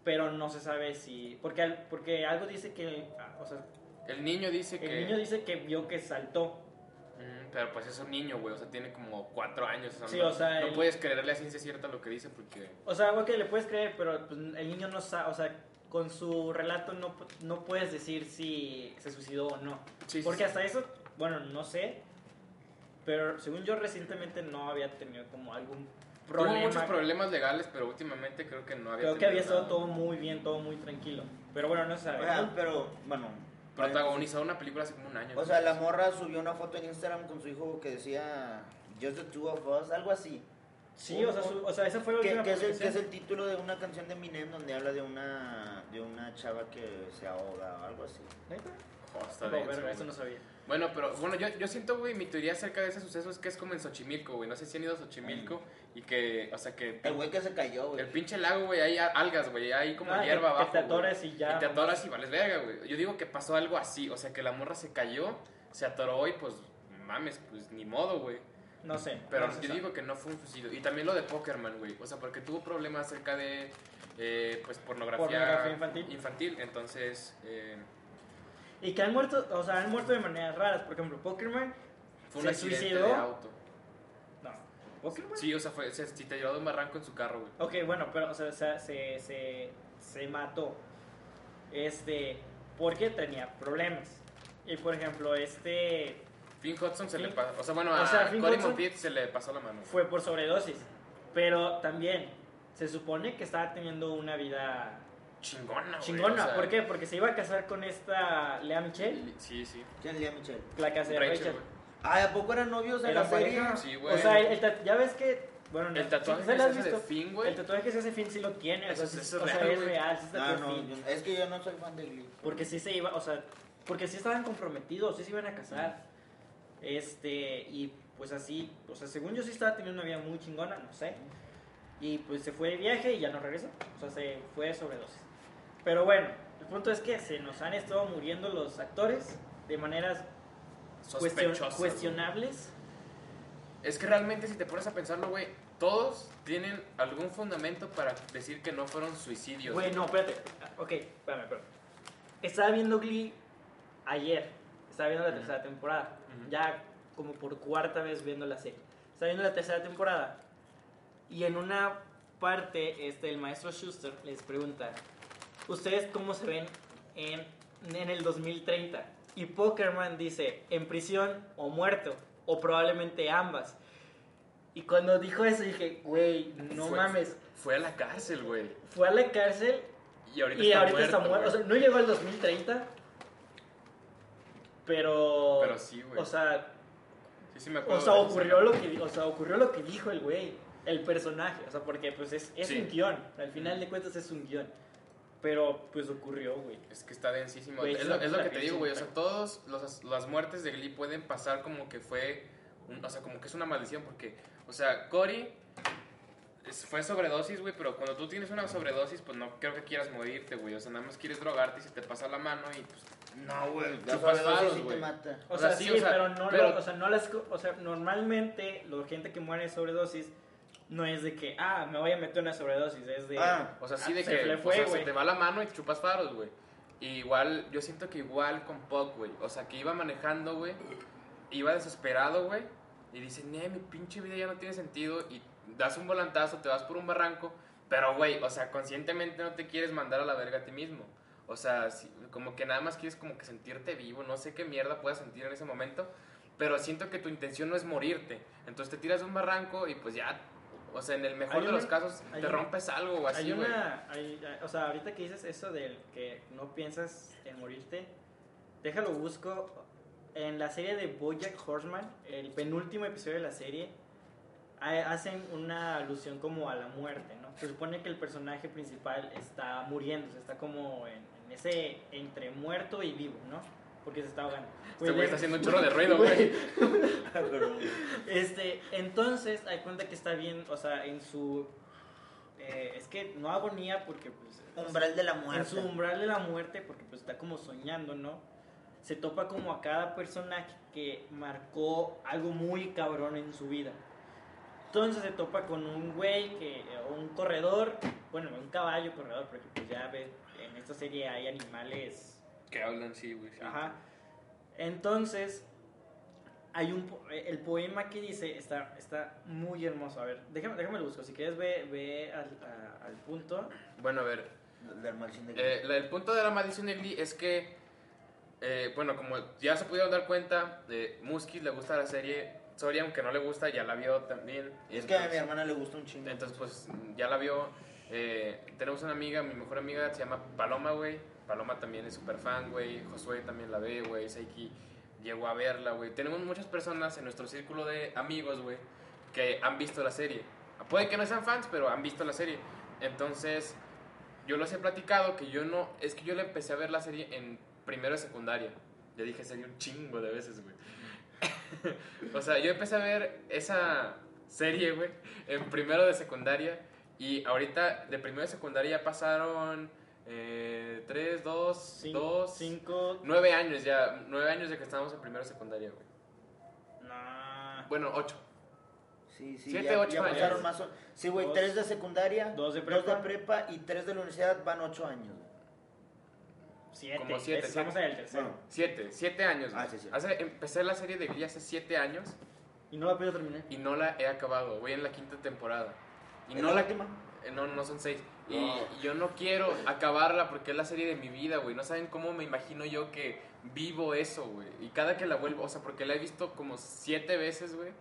Pero no se sabe si. Porque, porque algo dice que. ah, O sea, El niño dice el que. niño dice que vio que saltó. Pero pues es un niño, güey. O sea, tiene como cuatro años. O sea, Sí, no, o sea, no el- puedes creerle a ciencia cierta lo que dice porque. O sea, algo que le puedes creer, pero pues, el niño no sabe. O sea, con su relato no, no puedes decir si se suicidó o no. Sí, Porque sí. hasta eso, bueno, no sé. Pero según yo recientemente no había tenido como algún Tuvo problema. muchos problemas legales, pero últimamente creo que no había Creo que había estado nada. todo muy bien, todo muy tranquilo. Pero bueno, no se sabe. Oigan, pero, bueno. Protagonizó una película hace como un año. O sea, la morra subió una foto en Instagram con su hijo que decía Just the Two of Us, algo así. Sí, o sea, su- o sea, esa fue la Que, última que es el, que es el título de una canción de Eminem donde habla de una de una chava que se ahoga o algo así. ¿Neta? Oh, está verga, güey. eso no sabía. Bueno, pero bueno, yo, yo siento, güey, mi teoría acerca de ese suceso es que es como en Xochimilco, güey. No sé si han ido a Xochimilco y que, o sea, que El güey que se cayó, güey. el pinche lago, güey, hay algas, güey, hay como Ah, hierba que- abajo. Que te atoras y ya. Y te atoras y vales verga, güey. Yo digo que pasó algo así, o sea, que la morra se cayó, se atoró y pues, mames, pues ni modo, güey. No sé. Pero no se yo sabe. digo que no fue un suicidio. Y también lo de Pokerman, güey. O sea, porque tuvo problemas acerca de, eh, pues, pornografía, Pornografía infantil. infantil. Entonces, eh, Y que han muerto, o sea, han muerto de maneras raras. Por ejemplo, Pokémon. fue un ¿Se accidente suicidó? de auto. No. ¿Pokémon? Sí, o sea, fue, se, te llevó de un barranco en su carro, güey. Ok, bueno, pero o sea, se, se, se, se mató. Este, porque tenía problemas. Y por ejemplo, este Finn Hudson se Finn- le pasó. O sea, bueno, o a sea, Finn Cory Hudson- Monteith se le pasó la mano. fue por sobredosis. Pero también se supone que estaba teniendo una vida Chingona, güey. chingona. o sea, ¿Por qué? Porque se iba a casar con esta Lea Michelle, Sí, sí. ¿Quién es Lea Michelle? la casa de Rachel, Rachel. güey. Ay, ¿a poco eran novios en la serie? pareja. Sí, güey. O sea, el, el ya ves que. Bueno, no, El tatuaje sí, que ¿sí se hace de? Finn, güey. El tatuaje que se hace Finn sí lo tiene. O sea, Eso- es o sea, real, es güey. real, sí Ah, no, yo- es que yo no soy fan de Glee. Porque sí se iba, o sea, porque sí estaban comprometidos, sí se iban a casar. Este, y pues así, o sea, según yo sí estaba teniendo una vida muy chingona, no sé. Y pues se fue de viaje y ya no regresó. O sea, se fue de sobredosis. Pero bueno, el punto es que se nos han estado muriendo los actores de maneras cuestion- cuestionables. Es que realmente si te pones a pensarlo, güey, todos tienen algún fundamento para decir que no fueron suicidios. Güey, no, espérate. Ah, Ok, espérame, espérame. Estaba viendo Glee ayer. Estaba viendo la Ujú. tercera temporada. Ya como por cuarta vez viendo la serie. Estaba viendo la tercera temporada. Y en una parte, este, el maestro Schuster les pregunta: ¿Ustedes cómo se ven en, en el 2030? Y Pokerman dice: en prisión o muerto. O probablemente ambas. Y cuando dijo eso dije, güey, no Fue- mames. Fue a la cárcel, güey. Fue a la cárcel Y ahorita y está ahorita muerto. está muerto. O sea, no llegó al 2030. Pero. Pero sí, güey. O sea, sí, sí me acuerdo. o sea, ocurrió lo que, o sea, ocurrió lo que dijo el güey, el personaje. O sea, porque pues es, es Sí. un guion. Al final de cuentas es un guion. Pero pues ocurrió, güey. Es que está densísimo. Güey, es, lo, es que te digo, güey. O sea, los, las muertes de Glee pueden pasar como que fue. un- o sea, como que es una maldición. Porque, o sea, Cory fue sobredosis, güey. Pero cuando tú tienes una sobredosis, pues no creo que quieras morirte, güey. O sea, nada más quieres drogarte y se te pasa la mano y pues. No, güey. La Chupas sobredosis faros, sí te güey. mata. O, sea, sí, sí, o sea, pero no pero- lo- o sea, no las o sea, normalmente la gente que muere de sobredosis no es de que, ah, me voy a meter una sobredosis, es de Ah, O sea, sí de se que le o fue, sea, se te va la mano y te chupas faros, güey. Y igual, yo siento que igual con Puck, güey. O sea, que iba manejando, güey. Iba desesperado, güey. Y dice, nee, mi pinche vida ya no tiene sentido. Y das un volantazo, te vas por un barranco. Pero, güey, o sea, conscientemente no te quieres mandar a la verga a ti mismo. O sea, sí, como que nada más quieres como que sentirte vivo. No sé qué mierda puedas sentir en ese momento. Pero siento que tu intención no es morirte. Entonces te tiras de un barranco y pues ya... O sea, en el mejor Hay de una- los casos, te una- rompes algo o así, hay una, hay- o sea, ahorita que dices eso del que no piensas en morirte, déjalo busco. En la serie de BoJack Horseman, el penúltimo episodio de la serie, ha- hacen una alusión como a la muerte, ¿no? Se supone que el personaje principal está muriéndose, está como en ese entre muerto y vivo, ¿no? Porque se está ahogando. Este güey está haciendo un chorro de ruido, güey. Este, entonces, hay cuenta que está bien, o sea, en su... eh, es que no agonía porque pues... Umbral de la En muerte. su umbral de la muerte, porque pues está como soñando, ¿no? Se topa como a cada personaje que marcó algo muy cabrón en su vida. Entonces se topa con un güey, que, un corredor, bueno, un caballo corredor, porque pues ya ves, en esta serie hay animales Que hablan, sí, güey. sí. Ajá. Entonces, hay un po- el poema que dice está, está muy hermoso. A ver, déjame, déjame lo busco. Si quieres, ve, ve al, a- al punto. Bueno, a ver. Maldición de eh, la- el punto de la maldición de Glee es que, eh, bueno, como ya se pudieron dar cuenta, eh, Muskis le gusta la serie. Sorry, aunque no le gusta, ya la vio también. Es que a mi Entonces- hermana le gusta un chingo. Entonces, pues ya la vio. Eh, tenemos una amiga, mi mejor amiga, se llama Paloma, güey. Paloma también es súper fan, güey. Josué también la ve, güey. Saiki llegó a verla, güey. Tenemos muchas personas en nuestro círculo de amigos, güey, que han visto la serie. Puede que no sean fans, pero han visto la serie. Entonces, yo los he platicado que yo no. Es que yo le empecé a ver la serie en primero de secundaria. Le dije serie un chingo de veces, güey. o sea, yo empecé a ver esa serie, güey, en primero de secundaria. Y ahorita de primero de secundaria ya pasaron eh, tres, dos, Cin- dos, Cinco. nueve años ya. Nueve años de que estábamos en primero de secundaria, güey. Nah, Bueno, ocho. Sí, sí, Siete, ya, ocho ya años. pasaron más. o- Sí, güey, Dos. tres de secundaria, Dos de dos de prepa. y tres de la universidad van ocho años. güey. siete. como siete, Estamos siete. en el tercero. Bueno, Siete, siete años. Ah, güey. sí, sí. Hace, empecé la serie de Glee hace siete años Y no la puedo terminar. y no la he acabado. Voy en la quinta temporada. Y ¿Es no la última? Eh, No, no son seis. Y, No. y yo no quiero acabarla porque es la serie de mi vida, güey. No saben cómo me imagino yo que vivo eso, güey. Y cada que la vuelvo, o sea, porque la he visto como siete veces, güey.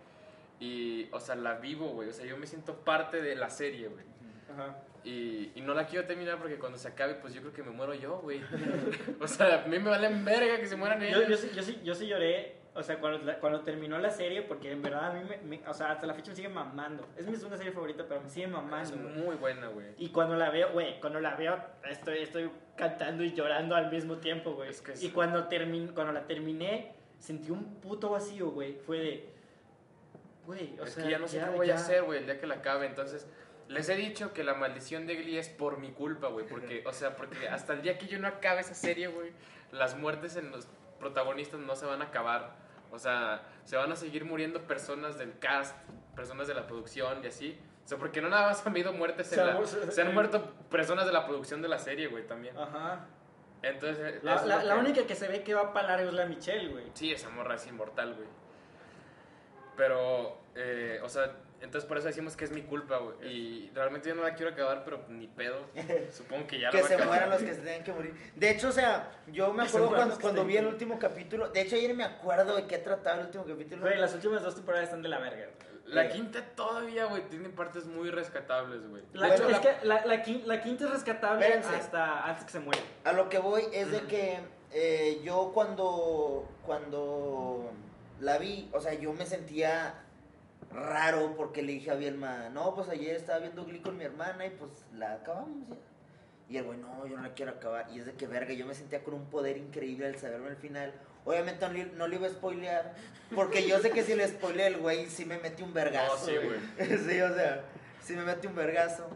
Y, o sea, la vivo, güey. O sea, yo me siento parte de la serie, güey. Ajá. Y, y no la quiero terminar porque cuando se acabe, pues yo creo que me muero yo, güey. o sea, a mí me valen verga que se mueran Yo, ellos. yo, sí, yo, sí, yo sí lloré, o sea, cuando, cuando terminó la serie, porque en verdad a mí, me, me- o sea, hasta la fecha me sigue mamando. Es mi segunda serie favorita, pero me sigue Es mamando. güey. muy buena, güey. Y cuando la veo, güey, cuando la veo, estoy, estoy cantando y llorando al mismo tiempo, güey. Es que es- Y cuando, termin, cuando la terminé, sentí un puto vacío, güey. Fue de, güey, o es sea, que ya no sé qué voy ya- a hacer, güey, el día que la acabe. Entonces, Les he dicho que la maldición de Glee es por mi culpa, güey. Porque, o sea, porque hasta el día que yo no acabe esa serie, güey, las muertes en los protagonistas no se van a acabar. O sea, se van a seguir muriendo personas del cast, personas de la producción y así. O sea, porque no nada más han habido muertes en Se han la... Se han muerto personas de la producción de la serie, güey, también. Ajá. Entonces, La, que- única que se ve que va para largo es la Michelle, güey. Sí, esa morra es inmortal, güey. Pero, eh, o sea, entonces por eso decimos que es mi culpa, güey. Y realmente yo no la quiero acabar, pero ni pedo. Supongo que ya que la voy se acabar. mueran los que se tengan que morir. De hecho, o sea, yo me Que se acuerdo mueran cuando, los que cuando se vi el tengan que último capítulo. De hecho, ayer me acuerdo de qué trataba el último capítulo. Güey, las últimas dos temporadas están de la verga. güey. La quinta todavía, güey, tiene partes muy rescatables, güey. La, Bueno, es la- que la, la, quin- la quinta es rescatable Espérense. hasta antes que se muere. A lo que voy es de que eh, yo cuando, cuando la vi, o sea, yo me sentía raro porque le dije a Bielma, no, pues ayer estaba viendo Glee con mi hermana y pues la acabamos ya. Y el güey, no, yo no la quiero acabar. Y es de que verga, yo me sentía con un poder increíble al saberme el final. Obviamente no, le- no le iba a spoilear, porque yo sé que si le spoileé el güey, sí me metí un vergazo. No, sí, güey. sí, o sea, sí me metí un vergazo.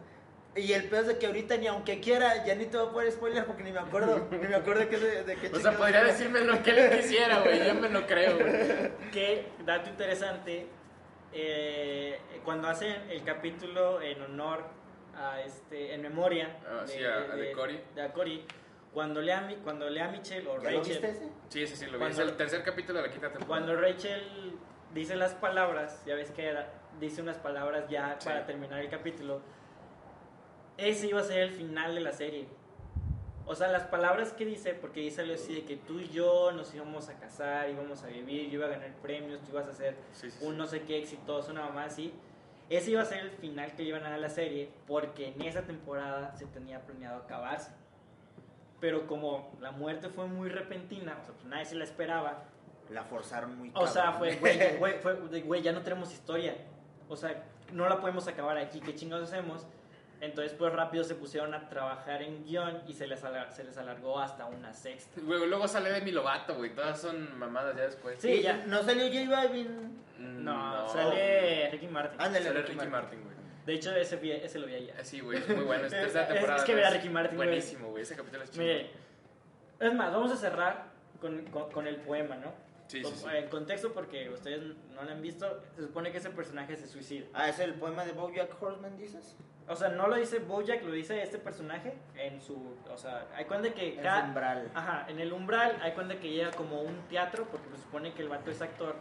Y el peor es de que ahorita ni aunque quiera, ya ni te voy a poder spoiler porque ni me acuerdo, ni me acuerdo de qué, de, de qué O sea, podría era. decirme lo que él quisiera, güey. Yo me lo creo, güey. Que, dato interesante, eh, cuando hacen el capítulo en honor a este, en memoria Ah, sí, a- a de Cory. de a Cory, cuando lea, cuando lea Michelle o ¿Ya lo viste Rachel, ese? Sí, sí, sí, lo vi. Cuando- Es el tercer capítulo de la quinta temporada. cuando Rachel dice las palabras, ya ves que era- dice unas palabras ya Sí. para terminar el capítulo, ese iba a ser el final de la serie. O sea, las palabras que dice, porque dice algo así de que tú y yo nos íbamos a casar, íbamos a vivir, yo iba a ganar premios, tú ibas a ser Sí, sí, sí. un no sé qué exitoso, una mamá así. Ese iba a ser el final que le iban a dar a la serie, porque en esa temporada se tenía planeado acabarse. Pero como la muerte fue muy repentina, o sea, pues nadie se la esperaba, La forzaron muy o sea, cabrón. fue, güey, güey, fue de, güey, ya no tenemos historia. O sea, no la podemos acabar aquí, ¿qué chingados hacemos? Entonces, pues rápido se pusieron a trabajar en guion y se les, alar- se les alargó hasta una sexta. Güey, luego sale Demi Lovato, güey. Todas son mamadas ya después. Sí, ya. ¿No salió J Balvin? Mm, No, sale Ricky Martin. Ándale, Sale Ricky Ricky Martin. Güey. De hecho, ese, vi- ese lo vi. Eh, Sí, güey, es muy bueno. Es temporada. es que ¿no? ve a Ricky Martin, güey. Buenísimo, güey. Ese capítulo es chido. Mire, es más, vamos a cerrar con, con- con el poema, ¿no? Sí, sí, sí. En contexto, porque ustedes no lo han visto, se supone que ese personaje se suicida. Ah, ¿es el poema de Bojack Horseman, dices? O sea, no lo dice Bojack, lo dice este personaje en su... O sea, hay cuenta que En cada... umbral. Ajá, en el umbral hay cuenta que llega como un teatro, porque se supone que el vato es actor.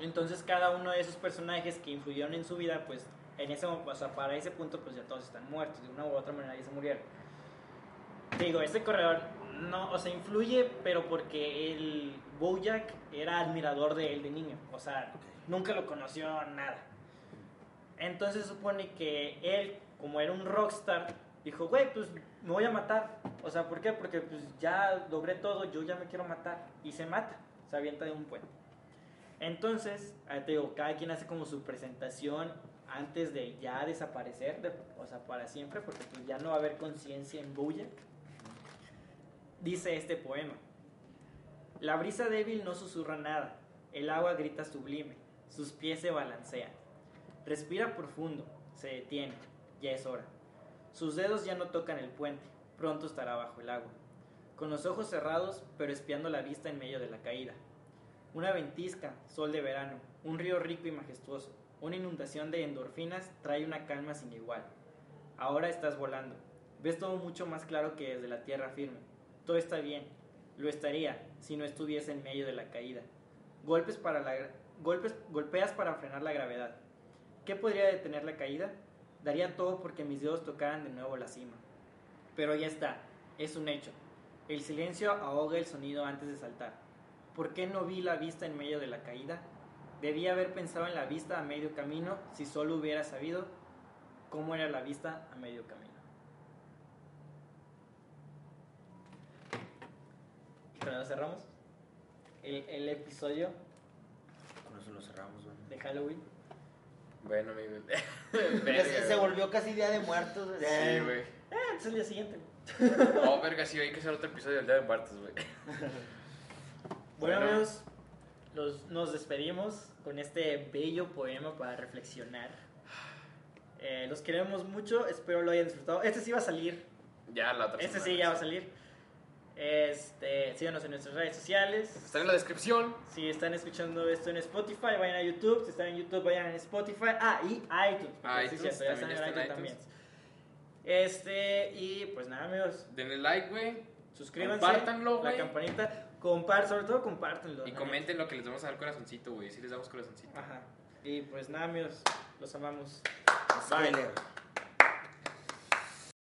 Entonces cada uno de esos personajes que influyeron en su vida, pues en ese, o sea, para ese punto, pues ya todos están muertos, de una u otra manera ya se murieron. Te digo, este corredor, no, o sea, influye, pero porque el Bojack era admirador de él de niño, o sea, nunca lo conoció nada. Entonces supone que él, como era un rockstar, dijo, güey, pues me voy a matar. O sea, ¿por qué? Porque pues ya logré todo, yo ya me quiero matar. Y se mata, se avienta de un puente. Entonces, ah, te digo, cada quien hace como su presentación antes de ya desaparecer, de- o sea, para siempre, porque pues ya no va a haber conciencia en Bojack. Dice este poema. La brisa débil no susurra nada, el agua grita sublime, sus pies se balancean. Respira profundo, se detiene, ya es hora. Sus dedos ya no tocan el puente, pronto estará bajo el agua. Con los ojos cerrados, pero espiando la vista en medio de la caída. Una ventisca, sol de verano, un río rico y majestuoso, una inundación de endorfinas trae una calma sin igual. Ahora estás volando. Ves todo mucho más claro que desde la tierra firme. Todo está bien. Lo estaría si no estuviese en medio de la caída. Golpes para la golpes golpeas para frenar la gravedad. ¿Qué podría detener la caída? Daría todo porque mis dedos tocaran de nuevo la cima. Pero ya está, es un hecho. El silencio ahoga el sonido antes de saltar. ¿Por qué no vi la vista en medio de la caída? Debía haber pensado en la vista a medio camino si solo hubiera sabido cómo era la vista a medio camino. Con eso cerramos el, el episodio Con eso lo cerramos, güey. de Halloween. Bueno. Ya Verga, se, se güey. volvió casi Día de Muertos. güey. Sí, güey. Ah, es el día siguiente. Oh, verga, sí, hay que hacer otro episodio del Día de Muertos, güey. Bueno, Bueno. amigos, los- nos despedimos con este bello poema para reflexionar. Eh, los queremos mucho, espero lo hayan disfrutado. Este sí va a salir, Ya la otra este semana. sí ya va a salir. Este, síganos en nuestras redes sociales. Está en la descripción. Si están escuchando esto en Spotify, vayan a YouTube. Si están en YouTube, vayan a Spotify. Ah, y iTunes. sí, iTunes, cierto, ya también están en iTunes también. Este, y pues nada, amigos. Denle like, güey. Suscríbanse. Compártanlo, La campanita. Compart, sobre todo compártanlo. Y comenten lo que les vamos a dar corazoncito, güey. Si les damos corazoncito. Ajá. Y pues nada, amigos. Los amamos. Spoiler.